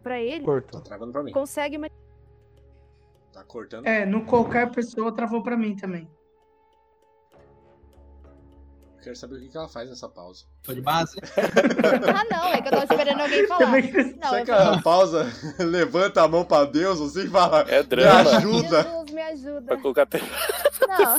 pra ele. Cortou. Tá travando pra mim. Consegue. Tá cortando? É, no qualquer pessoa travou pra mim também. Quero saber o que, que ela faz nessa pausa. Foi de base? ah, não, é que eu tava esperando alguém falar. Não, Será que a pausa levanta a mão pra Deus assim e fala: É drama. Me ajuda. Jesus, me ajuda. Pra colocar até. Não.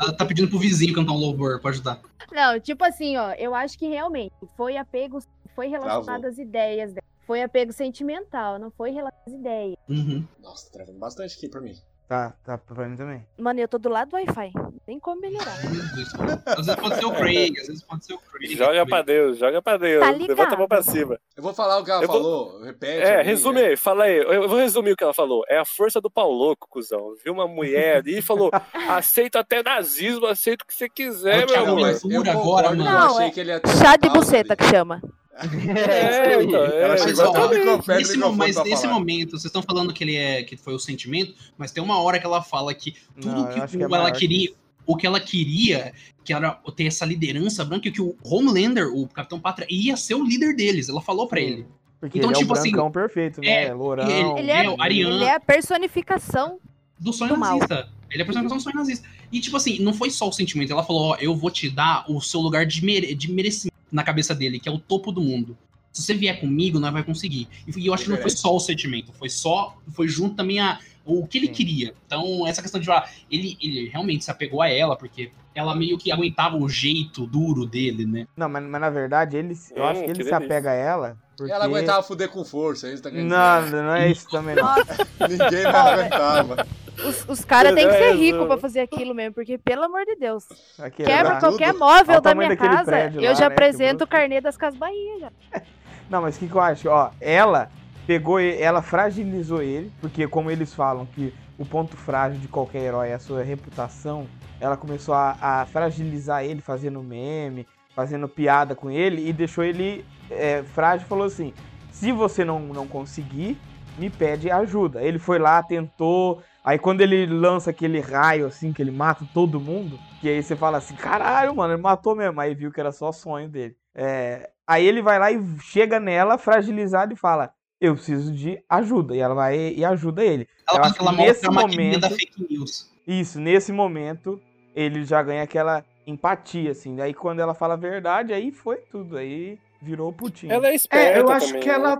Ela tá pedindo pro vizinho cantar um louvor pra ajudar. Não, tipo assim, ó, eu acho que realmente foi apego, foi relacionado às ideias dela. Foi apego sentimental, não foi relacionado às ideias. Uhum. Nossa, tá travando bastante aqui pra mim. Tá, tá pra mim também. Mano, eu tô do lado do Wi-Fi. Tem como melhorar. às vezes pode ser o Craig, às vezes pode ser o Craig. Joga pra Deus, joga pra Deus. Tá Levanta a mão pra cima. Eu vou falar o que ela Eu vou- falou, repete. É, aí, resume aí, fala aí. Eu vou resumir o que ela falou. É a força do pau louco, cuzão. Viu uma mulher ali e falou: aceito até nazismo, aceito o que você quiser, o meu amor. Mas eu agora, eu mano. Não, achei é que ele ia ter Chá de buceta que chama. É, então, é, Ela chegou até o exatamente. microfone, Nesse, microfone mas nesse momento, vocês estão falando que ele é que foi o sentimento, mas tem uma hora que ela fala que tudo Não, que, acho que é o- ela que queria, isso. o que ela queria, que era ter essa liderança branca, que o Homelander, o Capitão Pátria, ia ser o líder deles. Ela falou pra Sim. ele. Porque Então, ele tipo é o assim, brancão perfeito, né? é, Lourão. ele- Ele é, É, o Ariana- ele é a personificação. Do sonho Do mal. nazista. Ele é a personificação do sonho nazista. E, tipo assim, não foi só o sentimento. Ela falou: Ó, eu vou te dar o seu lugar de, mere de merecimento na cabeça dele, que é o topo do mundo. Se você vier comigo, nós vai conseguir. E eu acho que não foi só o sentimento, foi só. Foi junto também a, o que ele Sim. queria. Então, essa questão de falar, ele, ele realmente se apegou a ela, porque ela meio que aguentava o jeito duro dele, né? Não, mas, mas na verdade, ele, eu Hum, acho que ele que se apega a ela. Porque... Ela aguentava fuder com força, é isso que tá querendo Não, não é isso também, não. Ninguém mais aguentava. Os, os caras têm que ser É, ricos pra fazer aquilo mesmo, porque, pelo amor de Deus, Aqui, quebra lá. qualquer tudo. móvel da minha casa, prédio eu lá, já né, apresento o carnê das Casas Bahia já. Não, mas o que, que eu acho? Ó, ela pegou, ele- ela fragilizou ele, porque como eles falam que o ponto frágil de qualquer herói é a sua reputação, ela começou a, a fragilizar ele, fazendo meme, fazendo piada com ele, e deixou ele é, frágil falou assim: se você não, não conseguir, me pede ajuda. Ele foi lá, tentou. Aí quando ele lança aquele raio assim, que ele mata todo mundo, que aí você fala assim, caralho, mano, ele matou mesmo. Aí viu que era só sonho dele. É, aí ele vai lá e chega nela, fragilizado, e fala: Eu preciso de ajuda. E ela vai e ajuda ele. Ela, ela nesse mostra a maquininha da momento- fake news. Isso, nesse momento, ele já ganha aquela empatia, assim. Aí quando ela fala a verdade, aí foi tudo. Aí virou o putinho. Ela é esperta É, eu acho também, que né? ela,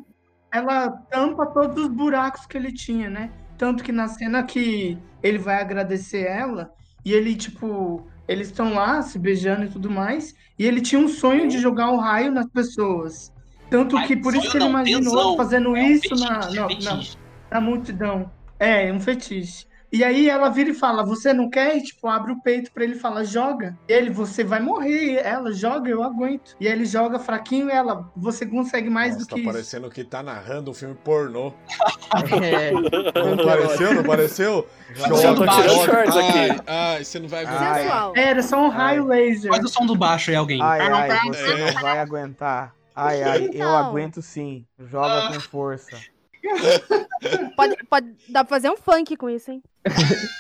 ela tampa todos os buracos que ele tinha, né? Tanto que na cena que ele vai agradecer ela, e ele, tipo, eles estão lá se beijando e tudo mais, e ele tinha um sonho de jogar um raio nas pessoas. Tanto Ai, que por isso que ele não, imaginou tesão. fazendo É um isso fetiche, na, é na, na, na multidão. É, um fetiche. E aí ela vira e fala, você não quer? E, tipo, abre o peito pra ele e fala, joga. E ele, você vai morrer. E ela, joga, eu aguento. E aí ele joga fraquinho e ela, você consegue mais Nossa, do tá que isso. parecendo que tá narrando um filme pornô. É. Não pareceu? Não pareceu? Eu tô tirando shorts aqui. Ai, você não vai aguentar. Ai. Sensual. Era só um raio laser. Faz o som do baixo aí, alguém. Ai, ai, você não vai aguentar. Ai, ai, eu aguento sim. Joga com força. Pode, pode, dá pra fazer um funk com isso, hein?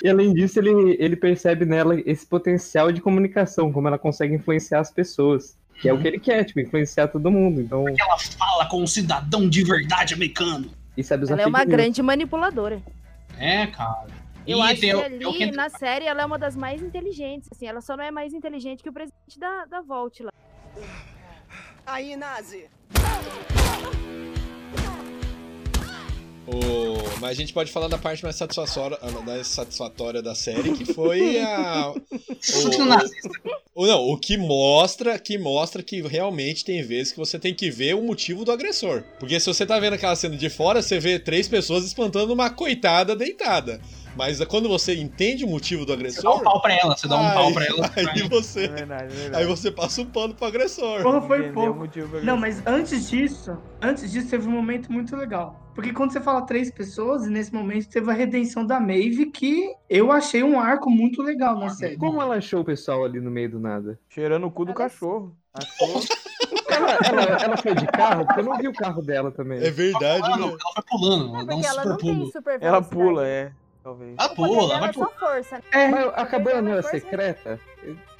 e além disso, ele, ele percebe nela esse potencial de comunicação, como ela consegue influenciar as pessoas. Que é o que ele quer, tipo, influenciar todo mundo. Então... Porque ela fala com um cidadão de verdade americano. E sabe usar ela é uma grande manipuladora. É, cara. Eu e acho que ali, na série, ela é uma das mais inteligentes, assim. Ela só não é mais inteligente que o presidente da, da Volt lá. Aí, Nazi! O... Mas a gente pode falar da parte mais satisfatória, mais satisfatória da série, que foi a. o, o, não, o que mostra, que mostra que realmente tem vezes que você tem que ver o motivo do agressor. Porque se você tá vendo aquela cena de fora, você vê três pessoas espantando uma coitada deitada. Mas quando você entende o motivo do agressor. Você dá um pau pra ela, você dá um aí, pau pra ela. Aí você, é verdade, é verdade. aí você passa um pano pro agressor. Porra, foi pouco. Não, mas antes disso, antes disso teve um momento muito legal. Porque quando você fala três pessoas, nesse momento teve a redenção da Maeve, que eu achei um arco muito legal na série. Como ela achou o pessoal ali no meio do nada? Cheirando o cu do cachorro. Achou. Ela, ela, ela, foi de carro? Porque eu não vi o carro dela também. É verdade, ela, né? ela foi pulando. Ela, é ela não tem super Ela pula, é. Talvez. Ela pula, vai pular. Força, né? É, mas a cabana não é secreta?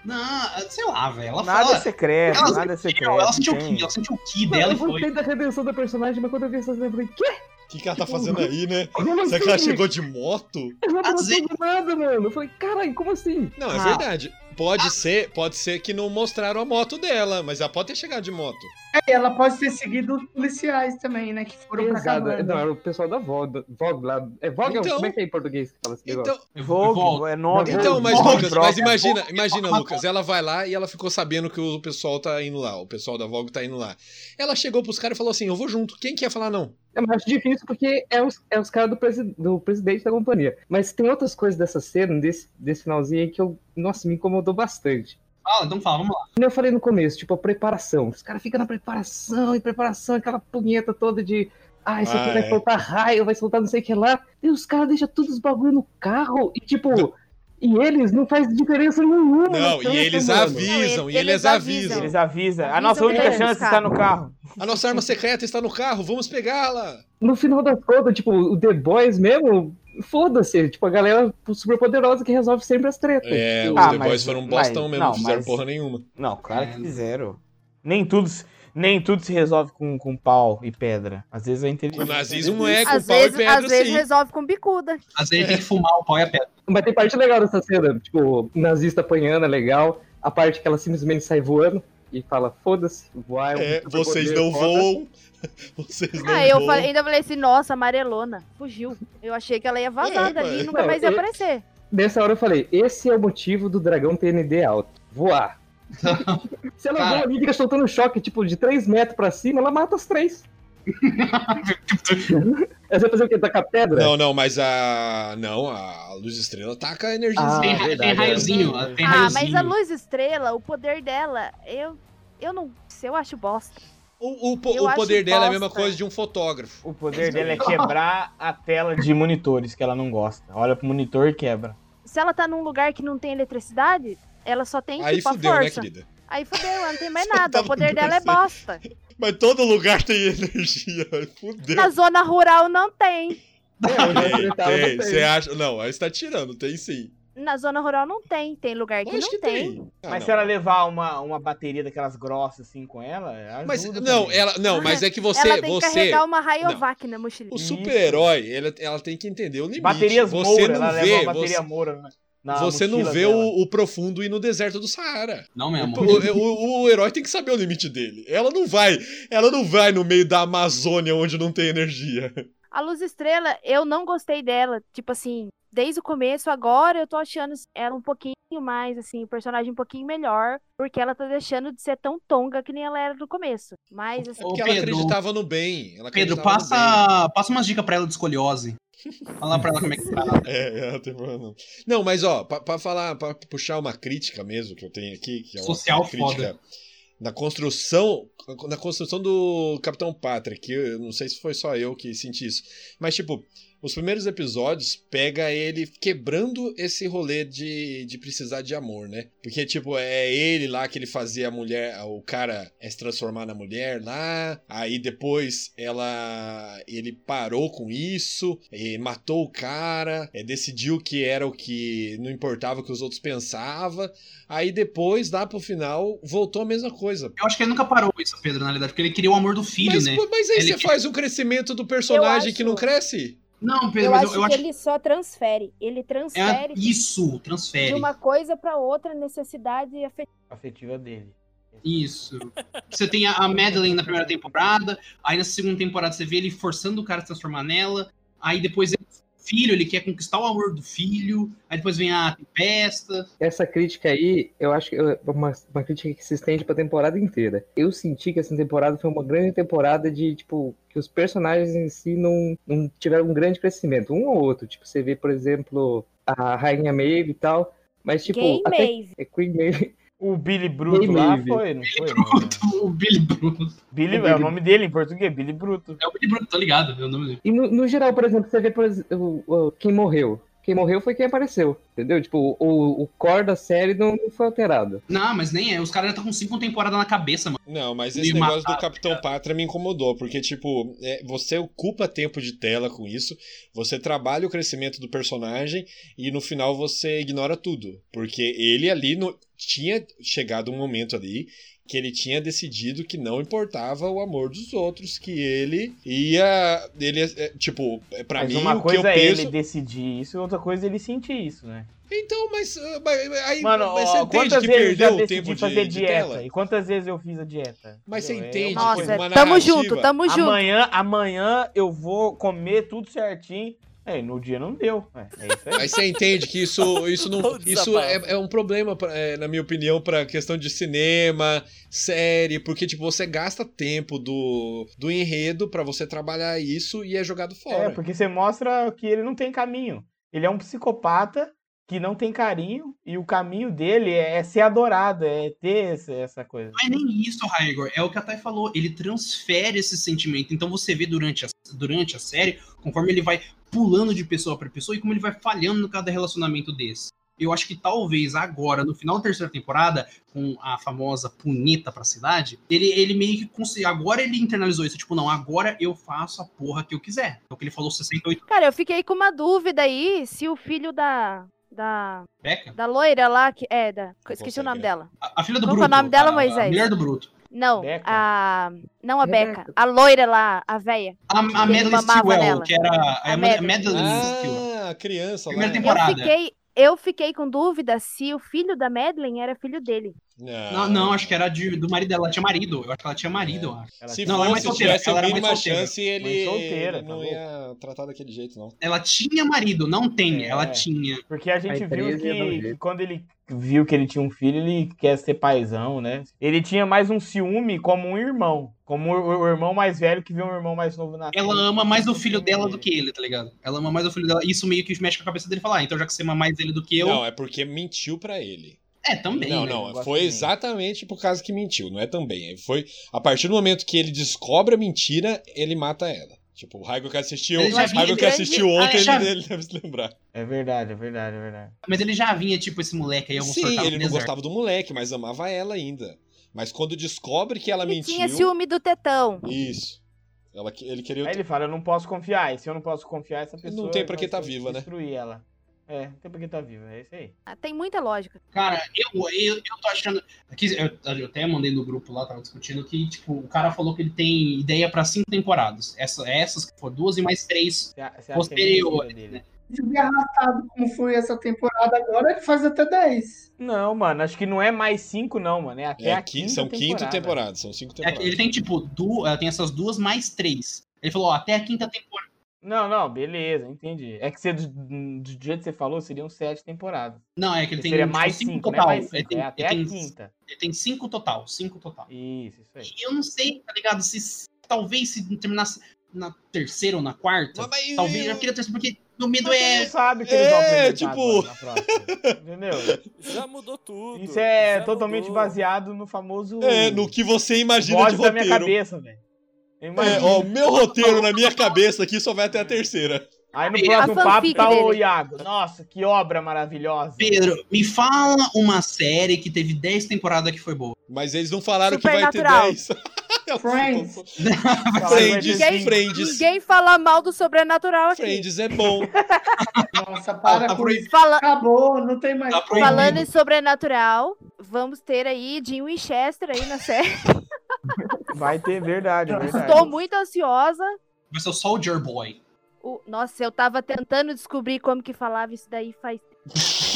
Não, sei lá, velho. Ela nada fala... é secreto, ela nada é secreto. Ela sentiu o ki, ela sentiu o ki dela eu e foi. Eu gostei da redenção da personagem, mas quando eu vi essa cena, eu falei, quê? O que, que ela tá fazendo aí, né? Será que ela chegou de moto? Eu não tô nada, mano. Eu falei, caralho, como assim? Não, é ah. verdade. Pode ser, pode ser que não mostraram a moto dela, mas ela pode ter chegado de moto. É, ela pode ter seguido os policiais também, né? Que foram Exato. pra. Não, era o pessoal da Vogue, Vogue lá. É Vogue, então, como é que é em português que fala assim? Então, Vogue, é nome. Então, mas Vogue, Lucas, mas imagina, imagina, Lucas, ela vai lá e ela ficou sabendo que o pessoal tá indo lá, o pessoal da Vogue tá indo lá. Ela chegou pros caras e falou assim: eu vou junto. Quem quer falar não? É mais difícil porque é os, é os caras do, presi do presidente da companhia. Mas tem outras coisas dessa cena, desse, desse finalzinho aí, que eu, nossa, me incomodou bastante. Fala, então fala, vamos lá. Como eu falei no começo, tipo, a preparação. Os caras ficam na preparação e preparação, aquela punheta toda de. Ah, isso aqui ah, vai é. soltar raio, vai soltar não sei o que lá. E os caras deixam todos os bagulho no carro e, tipo. E eles não faz diferença nenhuma. Não, e eles avisam, e eles, avisam. Eles avisam. A nossa única chance está no carro. A nossa arma secreta está no carro, vamos pegá-la. No final das contas, tipo, o The Boys mesmo, foda-se. Tipo, a galera super poderosa que resolve sempre as tretas. É, os ah, The Boys foram um bostão mesmo, não fizeram mas... porra nenhuma. Não, claro que fizeram. Nem tudo nem tudo se resolve com, com pau e pedra. Às vezes é inteligente. O nazismo não é com às pau vezes, e pedra, Às vezes resolve com bicuda. Às vezes tem que fumar o pau e a pedra. Mas tem parte legal dessa cena. Tipo, o nazista apanhando é legal. A parte que ela simplesmente sai voando e fala, foda-se, voar. É, é vocês poder, não foda. voam. Vocês não ah, eu falei, ainda falei assim, nossa, amarelona, fugiu. Eu achei que ela ia vazar é, dali e nunca não, mais ia eu, aparecer. Nessa hora eu falei, esse é o motivo do dragão TND alto, voar. Se ela Cara... uma fica soltando choque, tipo, de 3 metros pra cima, ela mata os três. Você vai fazer o quê? Tacar pedra? Não, não, mas a. Não, a luz estrela taca a energia. Ah, tem, verdade, tem raiozinho. É. Tem ah, raiozinho. mas a luz estrela, o poder dela, eu. Eu não sei, eu acho bosta. O, o, o poder dela bosta. é a mesma coisa de um fotógrafo. O poder dela é quebrar a tela de monitores que ela não gosta. Olha pro monitor e quebra. Se ela tá num lugar que não tem eletricidade, ela só tem Aí tipo fudeu, a né, força. Né, querida? Aí fudeu, ela não tem mais nada. o poder dela é bosta. Mas todo lugar tem energia. Fudeu. Na zona rural não tem. Tem, tem. Você acha. Não, aí você tá tirando, tem sim. Na zona rural não tem, tem lugar que não que tem. tem. Ah, mas não. se ela levar uma, uma bateria daquelas grossas assim com ela, mas não, ela não, mas é que você ela tem você que carregar uma Rayovac na mochilinha. O super-herói, ela, ela tem que entender o limite. Baterias você Moura, não ela vê, bateria você... Moura, né? Você não vê o, o, profundo e no deserto do Saara. Não mesmo. O, o, o, herói tem que saber o limite dele. Ela não vai, ela não vai no meio da Amazônia onde não tem energia. A Luz Estrela, eu não gostei dela. Tipo assim, desde o começo, agora eu tô achando ela um pouquinho mais, assim, o personagem um pouquinho melhor, porque ela tá deixando de ser tão tonga que nem ela era no começo. Mas, assim... Porque ela acreditava no bem. Pedro, passa, passa umas dicas pra ela de escoliose. Fala pra ela como é que tá. É, é, não tem problema não. Não, mas ó, pra, pra, falar, pra puxar uma crítica mesmo que eu tenho aqui, que é uma, Social uma crítica foda. na construção, na construção do Capitão Pátria, que eu não sei se foi só eu que senti isso, mas tipo, os primeiros episódios pega ele quebrando esse rolê de, de precisar de amor, né? Porque, tipo, é ele lá que ele fazia a mulher, o cara é se transformar na mulher lá, aí depois ela ele parou com isso, matou o cara, é, decidiu que era o que não importava o que os outros pensavam, aí depois, lá pro final, voltou a mesma coisa. Eu acho que ele nunca parou isso, Pedro, na realidade, porque ele queria o amor do filho, mas, né? Mas aí ele você faz um crescimento do personagem acho... que não cresce? Não, Pedro, eu mas acho eu, eu que acho ele só transfere. Ele transfere é isso, transfere. de uma coisa para outra necessidade afetiva. afetiva dele. Isso. Você tem a Madeline na primeira temporada, aí na segunda temporada você vê ele forçando o cara a se transformar nela, aí depois ele filho, ele quer conquistar o amor do filho, aí depois vem a tempesta. Essa crítica aí, eu acho que é uma, uma crítica que se estende pra temporada inteira. Eu senti que essa temporada foi uma grande temporada de, tipo, que os personagens em si não, não tiveram um grande crescimento. Um ou outro. Tipo, você vê, por exemplo, a Rainha Maeve e tal. Mas, tipo. Gay até, Maeve. É Queen Maeve. O Billy Bruto Billy lá foi, não foi? Bruto, o Billy Bruto. Billy, O é o Billy- nome dele em português, Billy Bruto. É o Billy Bruto, tá ligado? É o nome dele. E no, no geral, por exemplo, você vê por exemplo, quem morreu. Quem morreu foi quem apareceu. Entendeu? Tipo, o, o core da série não, não foi alterado. Não, mas nem é. Os caras já estão com cinco temporadas na cabeça, mano. Não, mas Me esse negócio matar, do Capitão Pátria me incomodou, porque, tipo, é, você ocupa tempo de tela com isso, você trabalha o crescimento do personagem e no final você ignora tudo. Porque ele ali no- tinha chegado um momento ali que ele tinha decidido que não importava o amor dos outros, que ele ia. Ele, é, tipo, pra Mas mim, uma o que eu coisa é penso. ele decidir isso, e outra coisa é ele sentir isso, né? Então, mas, ah, mas aí Mano, mas você ó, entende quantas que eu perdeu o decidi tempo de, fazer de dieta? tela? E quantas vezes eu fiz a dieta? Mas você Entendeu? É entende que coisa- uma Nossa, tamo junto, tamo junto. Amanhã, amanhã eu vou comer tudo certinho. É, no dia não deu. É, é isso aí. Aí você entende que isso, isso, não, isso é, é um problema, pra- é, na minha opinião, pra questão de cinema, série, porque tipo, você gasta tempo do, do enredo pra você trabalhar isso e é jogado É, fora. porque você mostra que ele não tem caminho. Ele é um psicopata que não tem carinho e o caminho dele é ser adorado, é ter essa, essa coisa. Não é nem isso, Raigor. É o que a Thay falou. Ele transfere esse sentimento. Então você vê durante a, durante a série, conforme ele vai pulando de pessoa para pessoa e como ele vai falhando no cada relacionamento desse. Eu acho que talvez agora, no final da terceira temporada, com a famosa punita pra cidade, ele, ele meio que conseguiu. Agora ele internalizou isso. Tipo, não, agora eu faço a porra que eu quiser. É o que ele falou 68 Cara, eu fiquei com uma dúvida aí se o filho da. Da, Beca. da loira lá, que é, da, esqueci o nome consegue, dela. A, a filha do Qual Bruto. é o nome dela, a- A Moisés? mulher do Bruto. Não, Beca? a. Não a. Beca, a loira lá, a véia. A, a Madeline Stewell, nela. que era a, A a Madeline. Ah, a criança lá. Primeira Eu temporada. fiquei, eu fiquei com dúvida se o filho da Madeline era filho dele. Não, não, acho que era de- do marido dela. Ela tinha marido. Eu acho que ela tinha marido. Ela Se Não, ela é mais fosse, solteira, tivesse a ela era mais solteira. chance, ele, solteira, tá não louco. ia tratar daquele jeito, não. Ela tinha marido, não tem. É. Ela tinha. Porque a gente A viu que, que quando ele viu que ele tinha um filho, ele quer ser paizão, né? Ele tinha mais um ciúme como um irmão. Como o, irmão mais velho que vê um irmão mais novo na Ela ama mais o filho dela do que ele, tá ligado? Ela ama mais o filho dela. Isso meio que mexe com a cabeça dele e fala, ah, então já que você ama mais ele do que eu. Não, é porque mentiu pra ele. É, também. não, né? não, foi também. exatamente por causa que mentiu, não é também. Foi a partir do momento que ele descobre a mentira, ele mata ela. Tipo, o Raigo que assistiu, Ele Raigo que assistiu ontem, Ah, já- ele, ele deve se lembrar. É verdade, é verdade, é verdade. Mas ele já vinha, tipo, esse moleque aí, eu vou Sim, ele não gostava do moleque, mas amava ela ainda. Mas quando descobre que ela Ele mentiu. tinha ciúme do tetão. Isso. Ela, ele queria. Aí ele fala, eu não posso confiar. E se eu não posso confiar, essa pessoa. tem pra que vai tá viva, né? Destruir ela. É, não tem pra que tá viva. É isso aí. Ah, Tem muita lógica. Cara, eu, eu, eu tô achando. Aqui, eu, eu até mandei no grupo lá, tava discutindo, que, tipo, o cara falou que ele tem ideia pra cinco temporadas. Essa, essas que for duas e mais três Você, que é posteriores, né? arrastado como foi essa temporada agora, ele faz até 10. Não, mano, acho que não é mais cinco, não, mano. É até É, a qui- quinta são quinto temporada. temporadas, são cinco É, temporadas. ele tem, tipo, du, ela tem essas duas mais três. Ele falou, ó, até a quinta temporada. Não, não, beleza, entendi. É que você, do, do jeito que você falou, seriam sete temporadas. Não, é que ele tem Seria tipo, mais cinco cinco, né? total. Mais ele, cinco, tem, é até ele, a tem, quinta. ele tem cinco total, cinco total. Isso, isso aí. E eu não sei, tá ligado? Se talvez se terminasse na terceira ou na quarta. Mas- mas- talvez eu queria terceira, porque meu medo Mas é. não sabe que eles vão É, tipo- na próxima, Entendeu? Já mudou tudo. Isso é totalmente mudou. baseado no famoso. É, no que você imagina voz de da minha roteiro. cabeça, velho. É, ó, o meu roteiro na minha cabeça aqui só vai até a terceira. Aí no próximo papo tá dele. o Iago. Nossa, que obra maravilhosa. Pedro, me fala uma série que teve 10 temporadas que foi boa. Mas eles não falaram que vai ter 10. Friends. Friends, ninguém, Friends. Ninguém fala mal do sobrenatural aqui. Friends é bom. Nossa, para tá com isso. Fala... Acabou, não tem mais. Tá Falando em sobrenatural, vamos ter aí Jim Winchester aí na série. Vai ter, verdade, verdade. Estou muito ansiosa. Vai ser o Soldier Boy. O... Nossa, eu tava tentando descobrir como que falava isso daí faz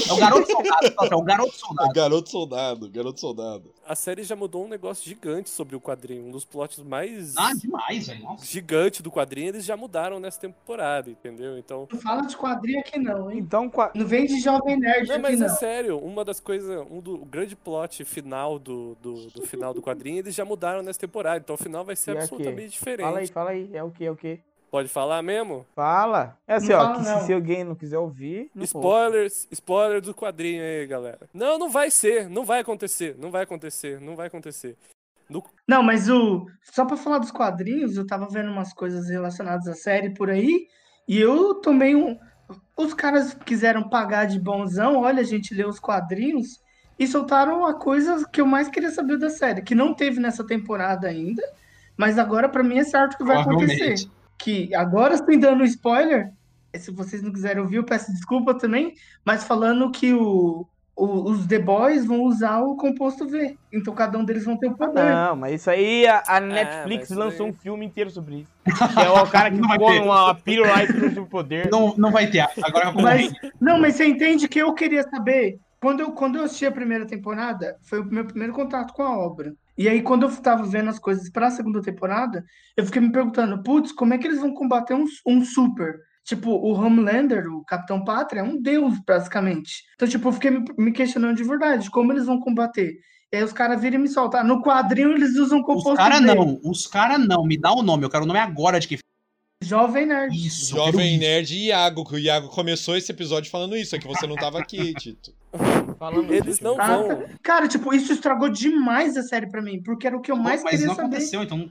é o garoto soldado, é o garoto soldado. É garoto soldado, garoto soldado. A série já mudou um negócio gigante sobre o quadrinho. Um dos plots mais. Ah, demais, velho. Gigante do quadrinho, eles já mudaram nessa temporada, entendeu? Então. Não fala de quadrinho aqui, não, hein? Então, qua... Não vem de Jovem Nerd. Não, mas é sério, uma das coisas. Um do o grande plot final do, do, do final do quadrinho, eles já mudaram nessa temporada. Então o final vai ser e absolutamente diferente. Fala aí, fala aí. É o que? É o que? Pode falar mesmo? Fala. É assim, não ó, fala, se, se, alguém não quiser ouvir. Não Spoilers, spoiler do quadrinho aí, galera. Não, não vai ser, não vai acontecer, não vai acontecer, não vai acontecer. No... Não, mas o. Só pra falar dos quadrinhos, eu tava vendo umas coisas relacionadas à série por aí, e eu tomei um. Os caras quiseram pagar de bonzão, olha, a gente leu os quadrinhos, e soltaram a coisa que eu mais queria saber da série, que não teve nessa temporada ainda, mas agora para mim é certo que vai acontecer que agora sim dando spoiler, se vocês não quiserem ouvir, eu peço desculpa também, mas falando que o, o, os The Boys vão usar o composto V. Então cada um deles vão ter o poder. Não, mas isso aí a, a ah, Netflix lançou um filme inteiro sobre isso. Que é o cara que ficou numa pílula e trouxe o poder. Não, não vai ter. Agora mas, Não, mas você entende que eu queria saber. Quando eu, quando eu assisti a primeira temporada, foi o meu primeiro contato com a obra. E aí, quando eu tava vendo as coisas para a segunda temporada, eu fiquei me perguntando, putz, como é que eles vão combater um, um super? Tipo, o Homelander, o Capitão Pátria, é um deus, basicamente. Então, tipo, eu fiquei me questionando de verdade, como eles vão combater? E aí os caras viram e me soltar. No quadrinho eles usam composto Os caras não, os caras não. Me dá o nome, eu quero o nome agora de quem Jovem Nerd. Isso. Jovem Nerd e Iago, que o Iago começou esse episódio falando isso, é que você não tava aqui, Tito. Falando Eles não ah, vão. Cara, tipo, isso estragou demais a série pra mim, porque era o que eu mais Pô, queria saber. Mas não aconteceu, então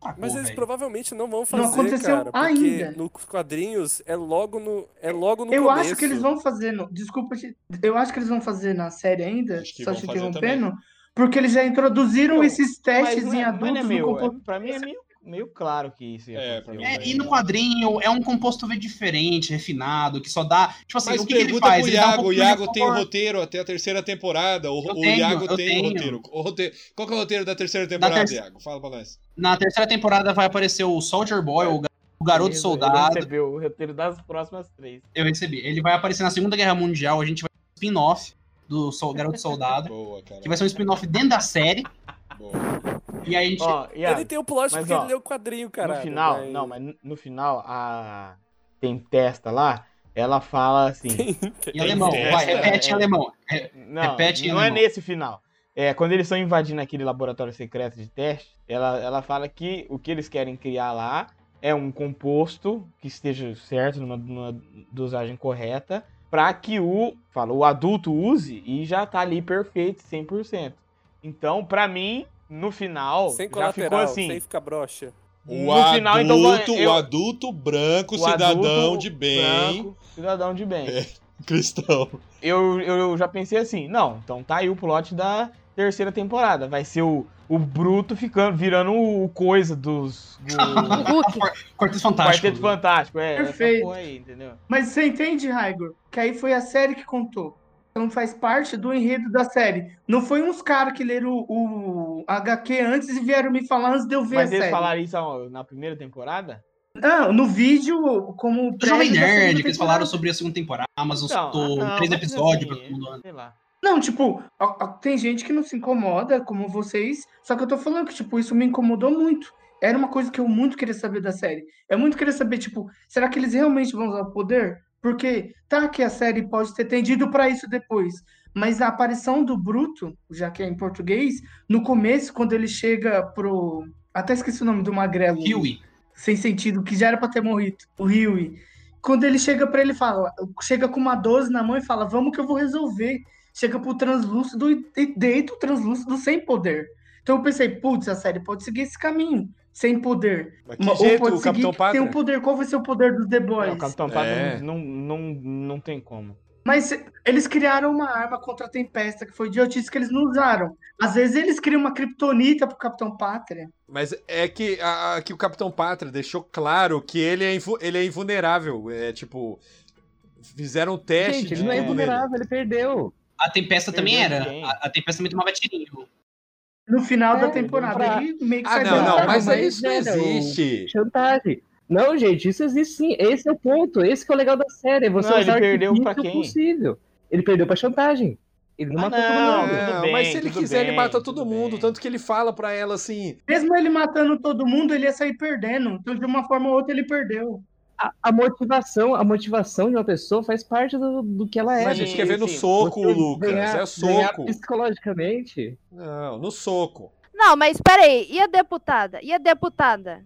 ah, Mas eles véio. provavelmente não vão fazer, não aconteceu cara, ainda. nos quadrinhos é logo no é logo no Eu começo. acho que eles vão fazer, no, desculpa, eu acho que eles vão fazer na série ainda, só te interrompendo, porque eles já introduziram não, esses testes em adultos. Mas é meu, é, pra mim é meio meio claro que isso ia é, é, E no quadrinho é um composto V diferente, refinado, que só dá. Tipo assim, Mas o que, que ele faz? Pro Iago, um o Iago tem o roteiro até a terceira temporada. O, o tenho, Iago tem o roteiro. o roteiro. Qual que é o roteiro da terceira temporada, ter... Iago? Fala pra nós. Na terceira temporada vai aparecer o Soldier Boy, o o Garoto Soldado. Ele recebeu o roteiro das próximas três. Eu recebi. Ele vai aparecer na Segunda Guerra Mundial. A gente vai ter um spin-off do Garoto Soldado. Boa, que vai ser um spin-off dentro da série. Boa. E aí a gente. Ó, ele tem o plot mas, porque ó, ele leu o quadrinho, cara. No final, mas... não, mas no final, a Tempesta lá, ela fala assim. em alemão, vai, repete em é, alemão. Não, repete em não é alemão. é nesse final. É, quando eles estão invadindo aquele laboratório secreto de teste, ela, ela fala que o que eles querem criar lá é um composto que esteja certo, numa, numa dosagem correta, para que o, fala, o adulto use e já tá ali perfeito, 100%. Então, para mim, no final, sem já ficou assim. Sem ficar broxa. O no adulto, final, então, eu, o adulto branco, cidadão adulto de bem. Branco, cidadão de bem. É, cristão. Eu, eu já pensei assim, não, então tá aí o plot da terceira temporada. Vai ser o, o Bruto ficando, virando o coisa dos. Do... Quarteto Fantástico. Quarteto Fantástico, é. Perfeito. Aí, entendeu? Mas você entende, Raigor? Que aí foi a série que contou. Então faz parte do enredo da série. Não foi uns caras que leram o, o, HQ antes e vieram me falar antes de eu ver Mas a série. Mas eles falaram isso na primeira temporada? Não, no vídeo, como. Jovem Nerd, que eles falaram sobre a segunda temporada, Amazon então, soltou não, três episódios assim, pra todo mundo. Sei lá. Não, tipo, tem gente que não se incomoda, como vocês, só que eu tô falando que, tipo, isso me incomodou muito. Era uma coisa que eu muito queria saber da série. Eu muito queria saber, tipo, será que eles realmente vão usar o poder? Porque tá que a série pode ter tendido para isso depois, mas a aparição do Bruto, já que é em português, no começo, quando ele chega pro. Até esqueci o nome do magrelo. Huey. Sem sentido, que já era pra ter morrido. O Huey. Quando ele chega para ele fala, chega com uma 12 na mão e fala: Vamos que eu vou resolver. Chega pro translúcido e deita o translúcido sem poder. Então eu pensei, putz, a série pode seguir esse caminho. Sem poder. Mas que jeito, o Capitão Pátria? Tem um poder. Qual vai ser o poder dos The Boys? Não, o Capitão Pátria é. não, não, não tem como. Mas eles criaram uma arma contra a Tempesta, que foi idiotice que eles não usaram. Às vezes eles criam uma criptonita pro Capitão Pátria. Mas é que, a, que o Capitão Pátria deixou claro que ele é, ele é invulnerável. É tipo. Fizeram um teste. Gente, ele não é invulnerável, ele perdeu. A Tempesta perdeu também era. A, a, Tempesta também tomava tirinho. No final é, da temporada, pra... ele meio que ah, sai não, não, mas, mas isso não existe. Chantagem. Não, gente, isso existe sim. Esse é o ponto. Esse é o legal da série. Você não, ele perdeu pra quem? Possível. Ele perdeu pra chantagem. Ele não ah, matou não, todo mundo. Bem, mas se ele quiser, bem, ele mata todo mundo. Bem. Tanto que ele fala pra ela assim. Mesmo ele matando todo mundo, ele ia sair perdendo. Então, de uma forma ou outra, ele perdeu. A, a motivação, a motivação de uma pessoa faz parte do, do que ela é. Mas a gente quer ver no soco, Você Lucas. Ganhar, é soco. Psicologicamente. Não, no soco. Não, mas peraí, e a deputada? E a deputada?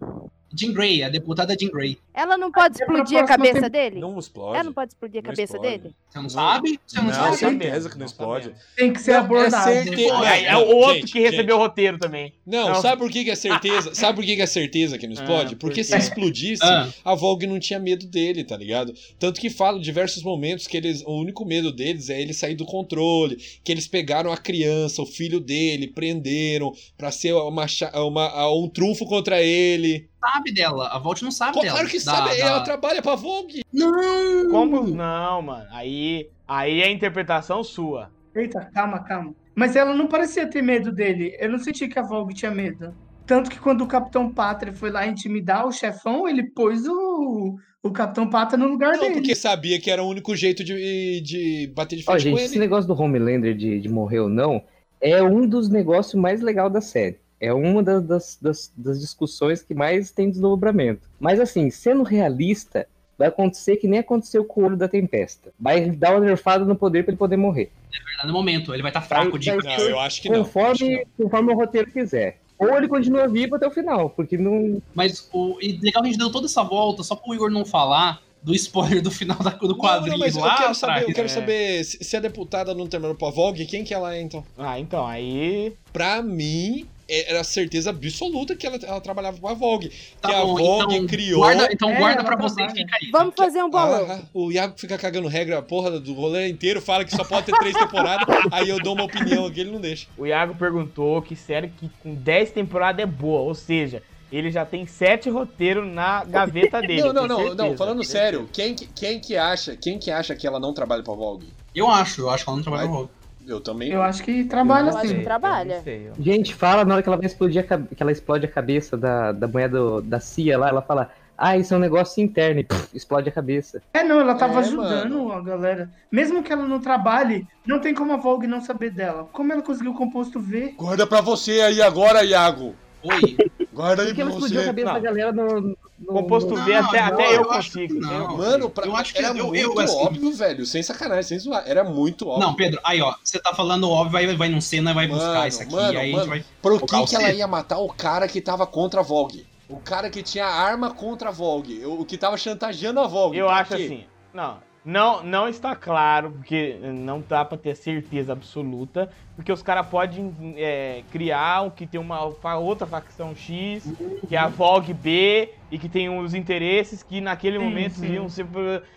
Jean Grey, a deputada Jean Grey. Ela não pode explodir a cabeça tem... dele? Não explode. Ela não pode explodir a cabeça explode. dele? Você não sabe? Você não, não sabe? certeza que não explode. Tem que ser abordado. É, certe... é, é, o outro gente, que recebeu o roteiro também. Não, não, sabe por que, que é certeza? sabe por que, que é certeza que não ah, explode? Ah, Porque se explodisse, ah. a Vogue não tinha medo dele, tá ligado? Tanto que fala em diversos momentos que eles, o único medo deles é ele sair do controle, que eles pegaram a criança, o filho dele, prenderam pra ser uma, uma, um trunfo contra ele sabe dela. A Volt não sabe claro dela. Claro que da, sabe, da... ela trabalha pra Vogue. Não! Como? Não, mano. Aí, aí é interpretação sua. Eita, calma, calma. Mas ela não parecia ter medo dele. Eu não senti que a Vogue tinha medo. Tanto que quando o Capitão Pátria foi lá intimidar o chefão, ele pôs o, o Capitão Pátria no lugar não, dele. porque sabia que era o único jeito de, de bater de frente Ó, gente, com ele. Esse negócio do Homelander de, de morrer ou não é um dos negócios mais legais da série. É uma das, das, das, das discussões que mais tem desdobramento. Mas assim, sendo realista, vai acontecer que nem aconteceu com o olho da tempesta. Vai dar uma nerfada no poder para ele poder morrer. É verdade, no momento, ele vai estar tá fraco vai, de vai não, eu acho que conforme, não. Acho não. Conforme o roteiro quiser. Ou ele continua vivo até o final, porque não. Mas o e legal que a gente deu toda essa volta só pro Igor não falar do spoiler do final da, do quadrinho. Não, não, mas eu quero saber, eu quero é. saber se, se, a deputada não terminou pra Vogue, quem que ela é então? Ah, então, aí. Pra mim, era certeza absoluta que ela, ela trabalhava com a Vogue. Tá que bom, a Vogue então criou. Guarda, então é, guarda pra você e fica aí. Vamos fazer um bolão. Ah, o Iago fica cagando regra, a porra do rolê inteiro, fala que só pode ter três temporadas, aí eu dou uma opinião aqui, ele não deixa. O Iago perguntou que série que com 10 temporadas é boa, ou seja, ele já tem sete roteiros na gaveta dele. não, não, não, não, falando sério, quem, quem, que acha, quem que acha que ela não trabalha pra Vogue? Eu acho, eu acho que ela não trabalha pra Vogue. Eu também. Eu acho que trabalha sim. Que trabalha. Gente, fala na hora que ela vai explodir a, que ela explode a cabeça da, da mulher do, da CIA lá, ela fala. Ah, isso é um negócio interno e pff, explode a cabeça. É, não, ela tava é, ajudando mano. a galera. Mesmo que ela não trabalhe, não tem como a Vogue não saber dela. Como ela conseguiu o composto V? Guarda pra você aí agora, Iago. Oi. Guarda aí ela explodiu a cabeça não. da galera no, no composto V até, não, até eu, eu consigo. Não. Mano, pra, eu acho que era eu, muito eu, assim, óbvio, velho. Sem sacanagem, sem zoar. Era muito óbvio. Não, Pedro, aí ó, você tá falando óbvio, vai, vai no Senna e vai mano, buscar isso aqui. Mano, aí mano, a gente vai. Por que, que ela ia matar o cara que tava contra a Vogue? O cara que tinha arma contra a Vogue. O que tava chantageando a Vogue. Eu acho quê? assim. Não, não, não está claro, porque não dá para ter certeza absoluta, porque os caras podem é, criar o que tem uma outra facção X, que é a Vogue B, e que tem os interesses que naquele sim, momento sim. iam ser.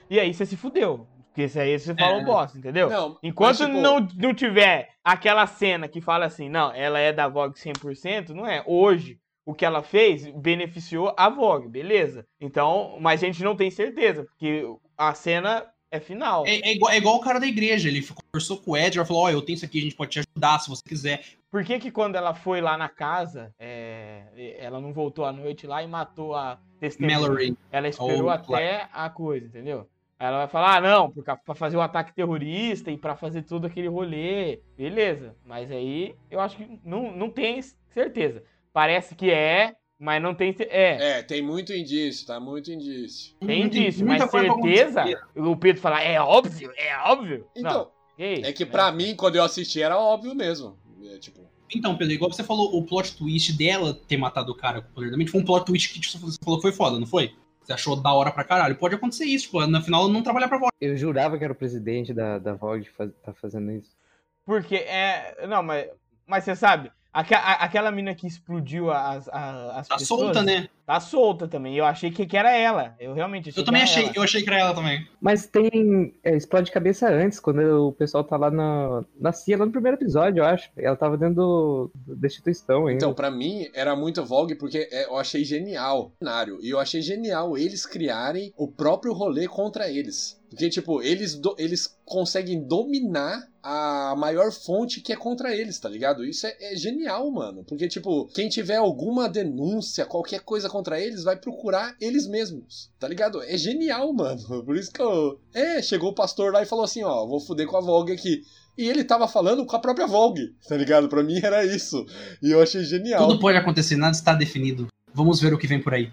E aí você se fudeu. Porque isso aí você falou é. bosta, entendeu? Não, Enquanto mas, tipo... não, não tiver aquela cena que fala assim, não, ela é da Vogue 100%, não é. Hoje, o que ela fez beneficiou a Vogue, beleza. Então, mas a gente não tem certeza, porque a cena é final. É, é, igual, é igual o cara da igreja, ele conversou com o Edgar, falou, ó, oh, eu tenho isso aqui, a gente pode te ajudar se você quiser. Por que que quando ela foi lá na casa, é, ela não voltou à noite lá e matou a testemunha? Mallory. Ela esperou até a coisa, entendeu? Ela vai falar, ah, não, para fazer o um ataque terrorista e para fazer todo aquele rolê. Beleza, mas aí eu acho que não, não tem certeza. Parece que é, mas não tem. É. É, tem muito indício, tá? Muito indício. Tem indício, mas certeza. O Pedro falar, é óbvio, é óbvio. Então, não. é que pra é. mim, quando eu assisti, era óbvio mesmo. É, tipo. Então, Pedro, igual você falou, o plot twist dela ter matado o cara com o poder da mente foi um plot twist que tipo, você falou que foi foda, não foi? Você achou da hora pra caralho. Pode acontecer isso, tipo, no final não trabalhar pra Vogue. Eu jurava que era o presidente da, da Vogue faz, tá fazendo isso. Porque é. Não, mas. Mas você sabe, aquela mina que explodiu as, as, tá pessoas. Tá solta, né? Tá solta também. Eu achei que, que era ela. Eu realmente achei Eu também achei, ela. eu achei que era ela também. Mas tem. É, explode cabeça antes, quando o pessoal tá lá na. Nascia lá no primeiro episódio, eu acho. Ela tava dentro do, da instituição ainda. Então, pra mim, era muito Vogue porque é, eu achei genial. E eu achei genial eles criarem o próprio rolê contra eles. Porque, tipo, eles, do, eles conseguem dominar a maior fonte que é contra eles, tá ligado? Isso é, é, genial, mano. Porque, tipo, quem tiver alguma denúncia, qualquer coisa contra eles, vai procurar eles mesmos, tá ligado? É genial, mano. Por isso que eu. É, chegou o pastor lá e falou assim: ó, vou fuder com a Vogue aqui. E ele tava falando com a própria Vogue, tá ligado? Pra mim era isso. E eu achei genial. Tudo pode acontecer, nada está definido. Vamos ver o que vem por aí.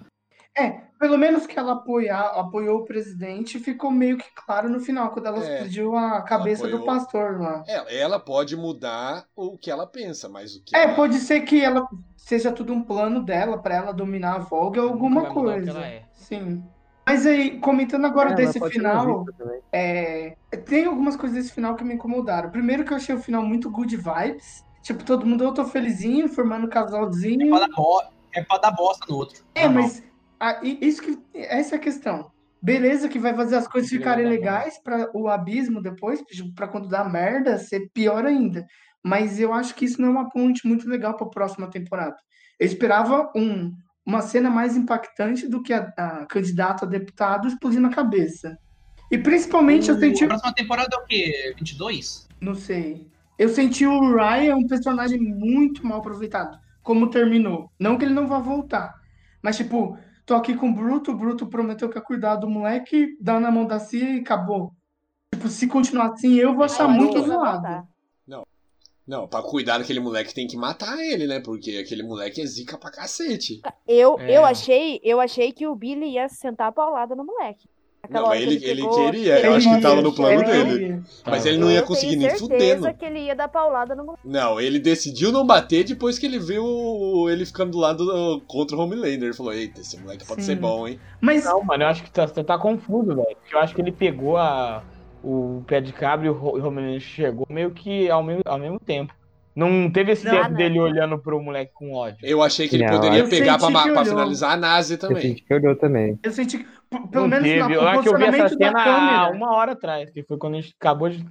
É, pelo menos que ela apoiar, apoiou o presidente, ficou meio que claro no final, quando ela é, explodiu a cabeça apoiou... do pastor lá. É, ela pode mudar o que ela pensa, mas o que. É, ela... pode ser que ela seja tudo um plano dela para ela dominar a Volga ou alguma coisa. É. Sim. Mas aí, comentando agora é, desse final, é, tem algumas coisas desse final que me incomodaram. Primeiro que eu achei o final muito good vibes. Tipo, todo mundo, eu tô felizinho, formando um casalzinho. É pra dar, bo... é pra dar bosta no outro. É, mas ah, isso que, essa é a questão. Beleza que vai fazer as coisas ficarem legais para o abismo depois, para quando dá merda ser pior ainda. Mas eu acho que isso não é uma ponte muito legal para a próxima temporada. Eu esperava um, uma cena mais impactante do que a, a candidata a deputado explodindo a cabeça. E principalmente o, eu senti. A próxima temporada é o quê? 22? Não sei. Eu senti o Ryan um personagem muito mal aproveitado. Como terminou. Não que ele não vá voltar. Mas, tipo, tô aqui com o Bruto, o Bruto prometeu que ia cuidar do moleque, dá na mão da Cia e acabou. Tipo, se continuar assim, eu vou achar muito zoado. Não. Não, pra cuidar daquele moleque tem que matar ele, né? Porque aquele moleque é zica pra cacete. Eu, é. eu, achei, eu achei que o Billy ia sentar a paulada no moleque. Aquela não, mas ele, ele, ele queria, eu acho que tava no plano dele. Mas ele não ia conseguir nem fudendo. que ele ia dar paulada no. Não, ele decidiu não bater depois que ele viu ele ficando do lado do, contra o Homelander. Ele falou, eita, esse moleque pode Sim. ser bom, hein? Mas... Não, mano, eu acho que tá, você tá confuso, velho. Eu acho que ele pegou a, o pé de cabra e o Homelander chegou meio que ao mesmo, ao mesmo tempo. Não teve esse não, tempo não. dele olhando pro moleque com ódio. Eu achei que ele não, poderia pegar pra, pra finalizar a Nazi também. Eu senti que olhou também. Eu senti que, pelo menos teve. na, eu, que eu vi essa cena há uma hora atrás, que foi quando a gente acabou de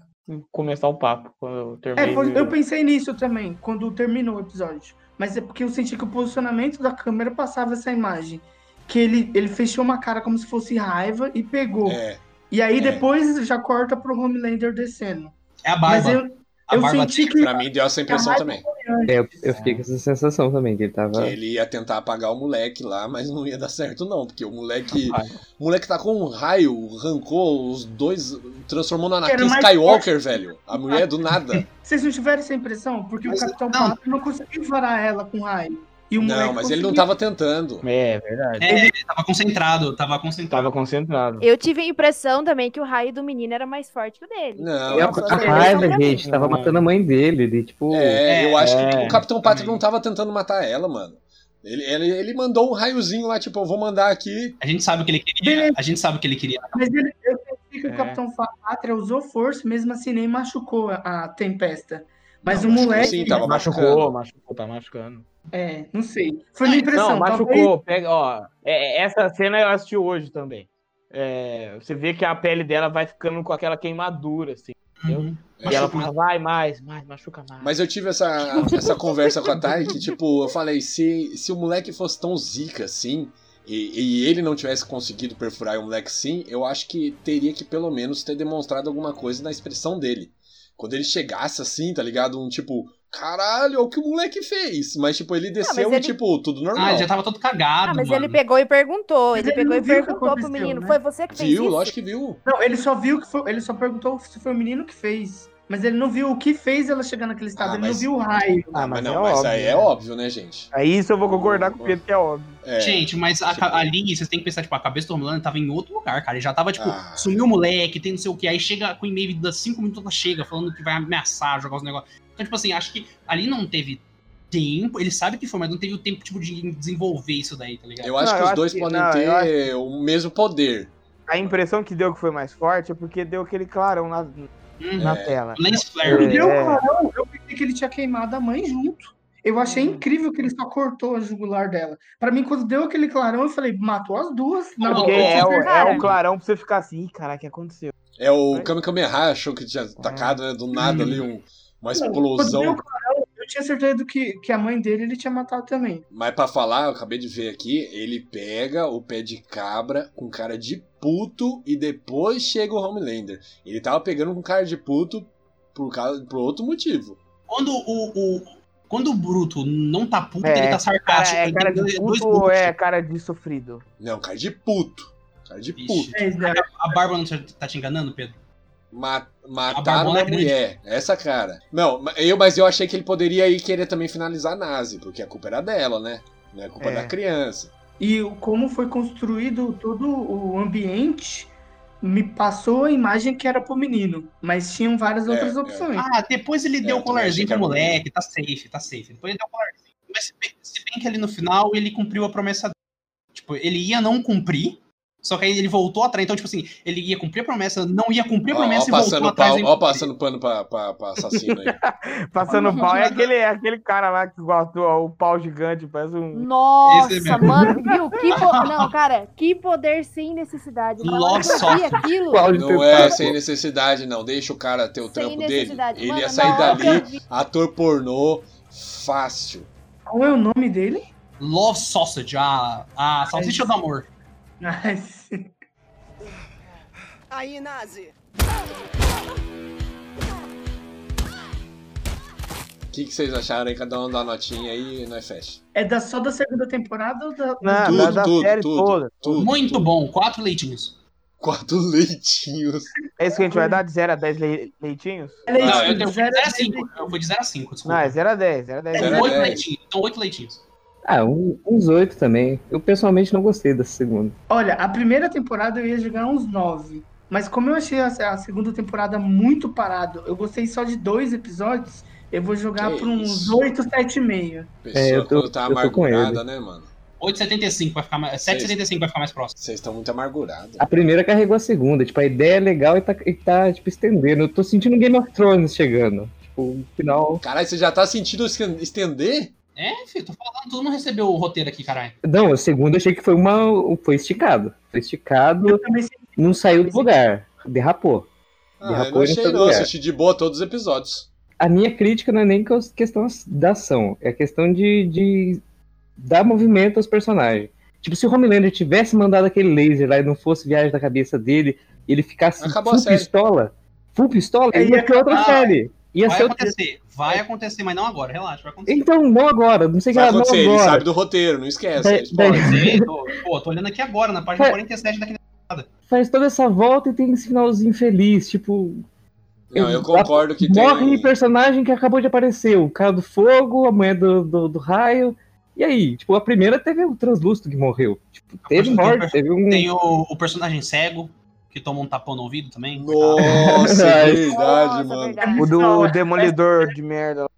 começar o papo. Quando eu, terminei é, foi, eu pensei nisso também, quando terminou o episódio. Mas é porque eu senti que o posicionamento da câmera passava essa imagem. Que ele, ele fechou uma cara como se fosse raiva e pegou. É, e aí é. depois já corta pro Homelander descendo. É a barba. Mas eu, eu senti que. Pra mim deu essa impressão também. É, eu, eu fiquei com essa sensação também, que ele tava. Que ele ia tentar apagar o moleque lá, mas não ia dar certo, não, porque o moleque. O moleque tá com um raio, arrancou os dois, transformou na Anakin Skywalker, velho. A mulher do nada. Vocês não tiveram essa impressão? Porque mas, o Capitão não. Pátria não conseguiu varar ela com raio não, mas ele não tava tentando. É, verdade. É, ele tava concentrado, tava concentrado. Tava concentrado. Eu tive a impressão também que o raio do menino era mais forte que o dele. Não, a, raiva, gente, tava matando a mãe dele. De, tipo... É, eu acho é, que o Capitão Pátria não tava tentando matar ela, mano. Ele, ele, ele mandou um raiozinho lá, tipo, eu vou mandar aqui. A gente sabe o que ele queria. A gente sabe o que ele queria. Mas ele, eu senti que é. o Capitão Pátria usou força, mesmo assim nem machucou a Tempesta. Mas não, o moleque. Sim, tava machucou, machucou, tá machucando. É, não sei. Foi minha impressão. Não, machucou. Talvez... Pega, ó, é, essa cena eu assisti hoje também. É, você vê que a pele dela vai ficando com aquela queimadura, assim. Uhum. E ela fala, vai mais, mais, machuca mais. Mas eu tive essa, essa conversa com a Thay que, tipo, eu falei, se, se o moleque fosse tão zica assim, e, e, ele não tivesse conseguido perfurar o moleque sim, eu acho que teria que pelo menos ter demonstrado alguma coisa na expressão dele. Quando ele chegasse assim, tá ligado? Um tipo, caralho, olha o que o moleque fez. Mas, tipo, ele desceu e, ele... tipo, tudo normal. Ah, ele já tava todo cagado. Ah, mas mano. ele pegou e perguntou. Ele, ele pegou e perguntou pro menino: né? foi você que fez viu, isso? lógico que viu. Não, ele só viu que foi. Ele só perguntou se foi o menino que fez. Mas ele não viu o que fez ela chegar naquele estado, ah, ele mas... não viu o raio. Ah, mas, mas não, é mas óbvio, aí é óbvio, né, gente? Aí isso eu vou concordar com o Pedro que é óbvio. É. Gente, mas a, ali vocês têm que pensar, tipo, a cabeça do Homelander tava em outro lugar, cara. Ele já tava, tipo, ah. sumiu o moleque, tem não sei o que. Aí chega com e-mail das 5 minutos, ela chega falando que vai ameaçar, jogar os negócios. Então, tipo assim, acho que ali não teve tempo, ele sabe que foi, mas não teve o tempo, tipo, de desenvolver isso daí, tá ligado? Eu acho não, que os dois que, podem não, ter acho... o mesmo poder. A impressão que deu que foi mais forte é porque deu aquele clarão na, uhum. na tela. Lens flare. É, deu clarão, eu pensei que ele tinha queimado a mãe junto. Eu achei incrível que ele só cortou a jugular dela. Pra mim, quando deu aquele clarão, eu falei, matou as duas. Não, Porque é, o, é o clarão pra você ficar assim, caraca, o que aconteceu? É o Kamehameha, achou que tinha atacado, né? Do nada ali, um, uma explosão. Não, eu tinha certeza que, que a mãe dele ele tinha matado também. Mas para falar, eu acabei de ver aqui, ele pega o pé de cabra com cara de puto e depois chega o Homelander. Ele tava pegando com cara de puto por, causa, por outro motivo. Quando o, o, quando o Bruto não tá puto, é, ele tá sarcástico. Cara, é cara de puto ou é cara de sofrido? Não, cara de puto. Cara de puto. É, a Bárbara não tá te enganando, Pedro? Ma mataram a, a mulher. Essa cara. Não, eu, mas eu achei que ele poderia aí querer também finalizar a Nazi, porque a culpa era dela, né? Não é culpa é. da criança. E como foi construído todo o ambiente me passou a imagem que era pro menino, mas tinham várias é, outras é. opções. Ah, depois ele deu o colarzinho pro moleque, tá safe, tá safe. Depois ele deu o colarzinho. Mas se bem que ali no final ele cumpriu a promessa dele. Tipo, ele ia não cumprir, só que aí ele voltou atrás. Então, tipo assim, ele ia cumprir a promessa, não ia cumprir a promessa ó, ó, e voltou pau, atrás. Ó, passando pano pra, pra, pra assassino aí. passando pau é aquele, é aquele cara lá que gostou, o pau gigante, parece um. Nossa, mano, viu? Que po... Não, cara, que poder sem necessidade. Nossa, aquilo. Não é sem necessidade, não. Deixa o cara ter o trampo dele. Ele mano, ia sair dali, ator pornô, fácil. Qual é o nome dele? Love Sausage, a, a salsicha é do amor. Aí, Nazi. O que, que vocês acharam aí? Cada um dá notinha aí e nós fecha. É da, só da segunda temporada ou da. Não, tudo, da, da tudo, série tudo, toda. Tudo, Muito tudo. bom, quatro leitinhos. Quatro leitinhos. É isso que a gente vai dar de 0 a 10 leitinhos? É não, eu tenho de 0 a 5. Eu vou de 0 a 5, desculpa. Não, é 0 a 10. 0 a 10. Então 8 leitinhos. Então 8 leitinhos. Ah, um, uns oito também. Eu pessoalmente não gostei dessa segunda. Olha, a primeira temporada eu ia jogar uns nove. Mas como eu achei a, a segunda temporada muito parado, eu gostei só de dois episódios, eu vou jogar que por uns oito, sete e meio. É, eu tô, tá amargurada, né, mano? 8,75 vai ficar mais. 7,75 vai ficar mais próximo. Vocês estão muito amargurados. A primeira carregou a segunda. Tipo, a ideia é legal e tá, e tá tipo, estendendo. Eu tô sentindo Game of Thrones chegando. Tipo, o final. Caralho, você já tá sentindo estender? É, filho, tô falando, todo mundo recebeu o roteiro aqui, caralho. Não, o segundo eu achei que foi uma. Foi esticado. Foi esticado, não saiu do lugar. Derrapou. Ah, Derrapou eu não achei não, assisti de boa todos os episódios. A minha crítica não é nem questão da ação, é questão de, de dar movimento aos personagens. Tipo, se o Homelander tivesse mandado aquele laser lá e não fosse viagem da cabeça dele, ele ficasse Acabou full pistola, full pistola, ele ia ter outra série. Ia vai ser acontecer, vai acontecer, mas não agora, relaxa, vai acontecer. Então, não agora, não sei o que vai acontecer, não agora. Ele sabe do roteiro, não esquece. Da, da... tô, pô, tô olhando aqui agora, na página 47 daquele Faz toda essa volta e tem esse finalzinho feliz, tipo. Não, eu, eu concordo que morre tem. Morre personagem que acabou de aparecer, o cara do fogo, a mulher do, do, do raio. E aí, tipo, a primeira teve o translúcido que morreu. Tipo, teve morte, teve um. Tem o, o personagem cego, que toma um tapão no ouvido também. Nossa, é verdade, mano. O do Demolidor de merda.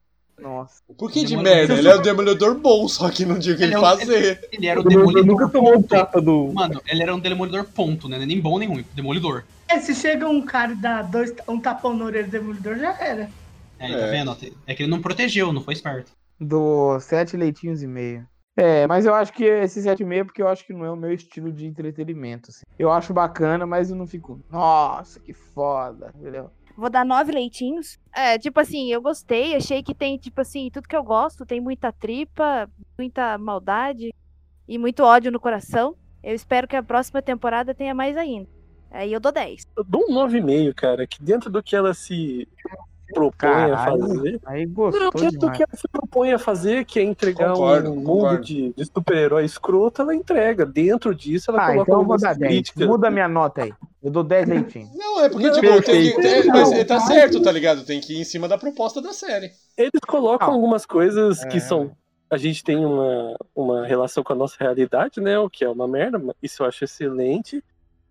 Nossa. Por que de merda? Ele é o demolidor bom, só que não tinha o que ele, ele fazer. Ele, ele, era o demolidor. nunca tomou um tapa do. Mano, ele era um demolidor ponto, né? Nem bom nem ruim. Demolidor. É, se chega um cara e dá dois, um tapão no orelha do demolidor, já era. É, tá é. vendo? É que ele não protegeu, não foi esperto. Do sete leitinhos e meio. É, mas eu acho que esse 7,5 porque eu acho que não é o meu estilo de entretenimento. Assim. Eu acho bacana, mas eu não fico, nossa, que foda, entendeu? Vou dar nove leitinhos. É, tipo assim, eu gostei, achei que tem, tipo assim, tudo que eu gosto, tem muita tripa, muita maldade e muito ódio no coração. Eu espero que a próxima temporada tenha mais ainda. Aí eu dou 10. Eu dou um 9,5, cara, que dentro do que ela se propõe Caralho, a fazer. Aí gostou não, que do que ela se propõe a fazer, que é entregar concordo, um concordo. mundo de, de super-herói escroto, ela entrega. Dentro disso, ela ah, coloca então 10. Muda minha nota aí. Eu dou 10 leitinhos. Não, é porque, não, tipo, tem que, tem, mas tá certo, tá ligado? Tem que ir em cima da proposta da série. Eles colocam ah, algumas coisas é... que são. A gente tem uma, uma relação com a nossa realidade, né? O que é uma merda. Isso eu acho excelente.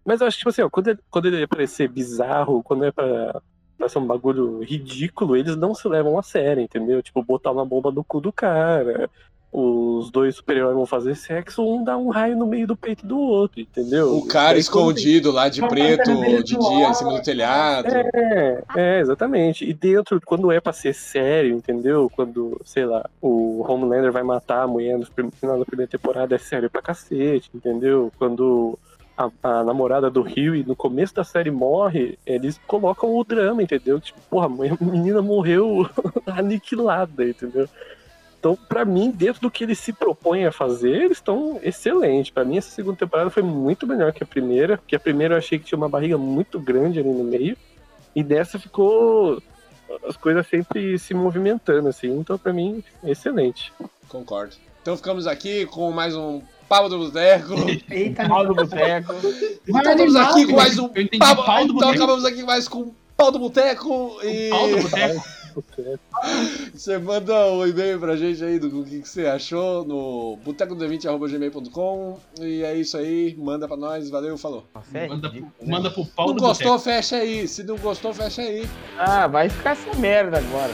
Mas eu acho que, tipo assim, ó, quando, ele, quando ele é pra ser bizarro, quando é pra pra ser um bagulho ridículo, eles não se levam a sério, entendeu? Tipo, botar uma bomba no cu do cara, os dois super-heróis vão fazer sexo, um dá um raio no meio do peito do outro, entendeu? O cara escondido lá de preto, de dia, em cima do telhado. É, é, exatamente. E dentro, quando é pra ser sério, entendeu? Quando, sei lá, o Homelander vai matar a mulher no final da primeira temporada, é sério pra cacete, entendeu? Quando a, a, namorada do Rio e no começo da série morre, eles colocam o drama, entendeu? Tipo, porra, a menina morreu aniquilada, entendeu? Então, para mim, dentro do que eles se propõem a fazer, eles estão excelentes. Para mim, essa segunda temporada foi muito melhor que a primeira, porque a primeira eu achei que tinha uma barriga muito grande ali no meio, e dessa ficou as coisas sempre se movimentando, assim. Então, para mim, excelente. Concordo. Então, ficamos aqui com mais um Pau do Boteco. Eita, Pau do Boteco. Então, estamos aqui com mais um Pau do Então, acabamos aqui mais com Pau do Boteco e. Pau do Boteco. Você manda um e-mail pra gente aí do que, que você achou no boteco20.gmail.com e é isso aí, manda pra nós, valeu, falou. Nossa, manda, pro, manda pro pau Não gostou, boteco. fecha aí. Se não gostou, fecha aí. Ah, vai ficar essa merda agora.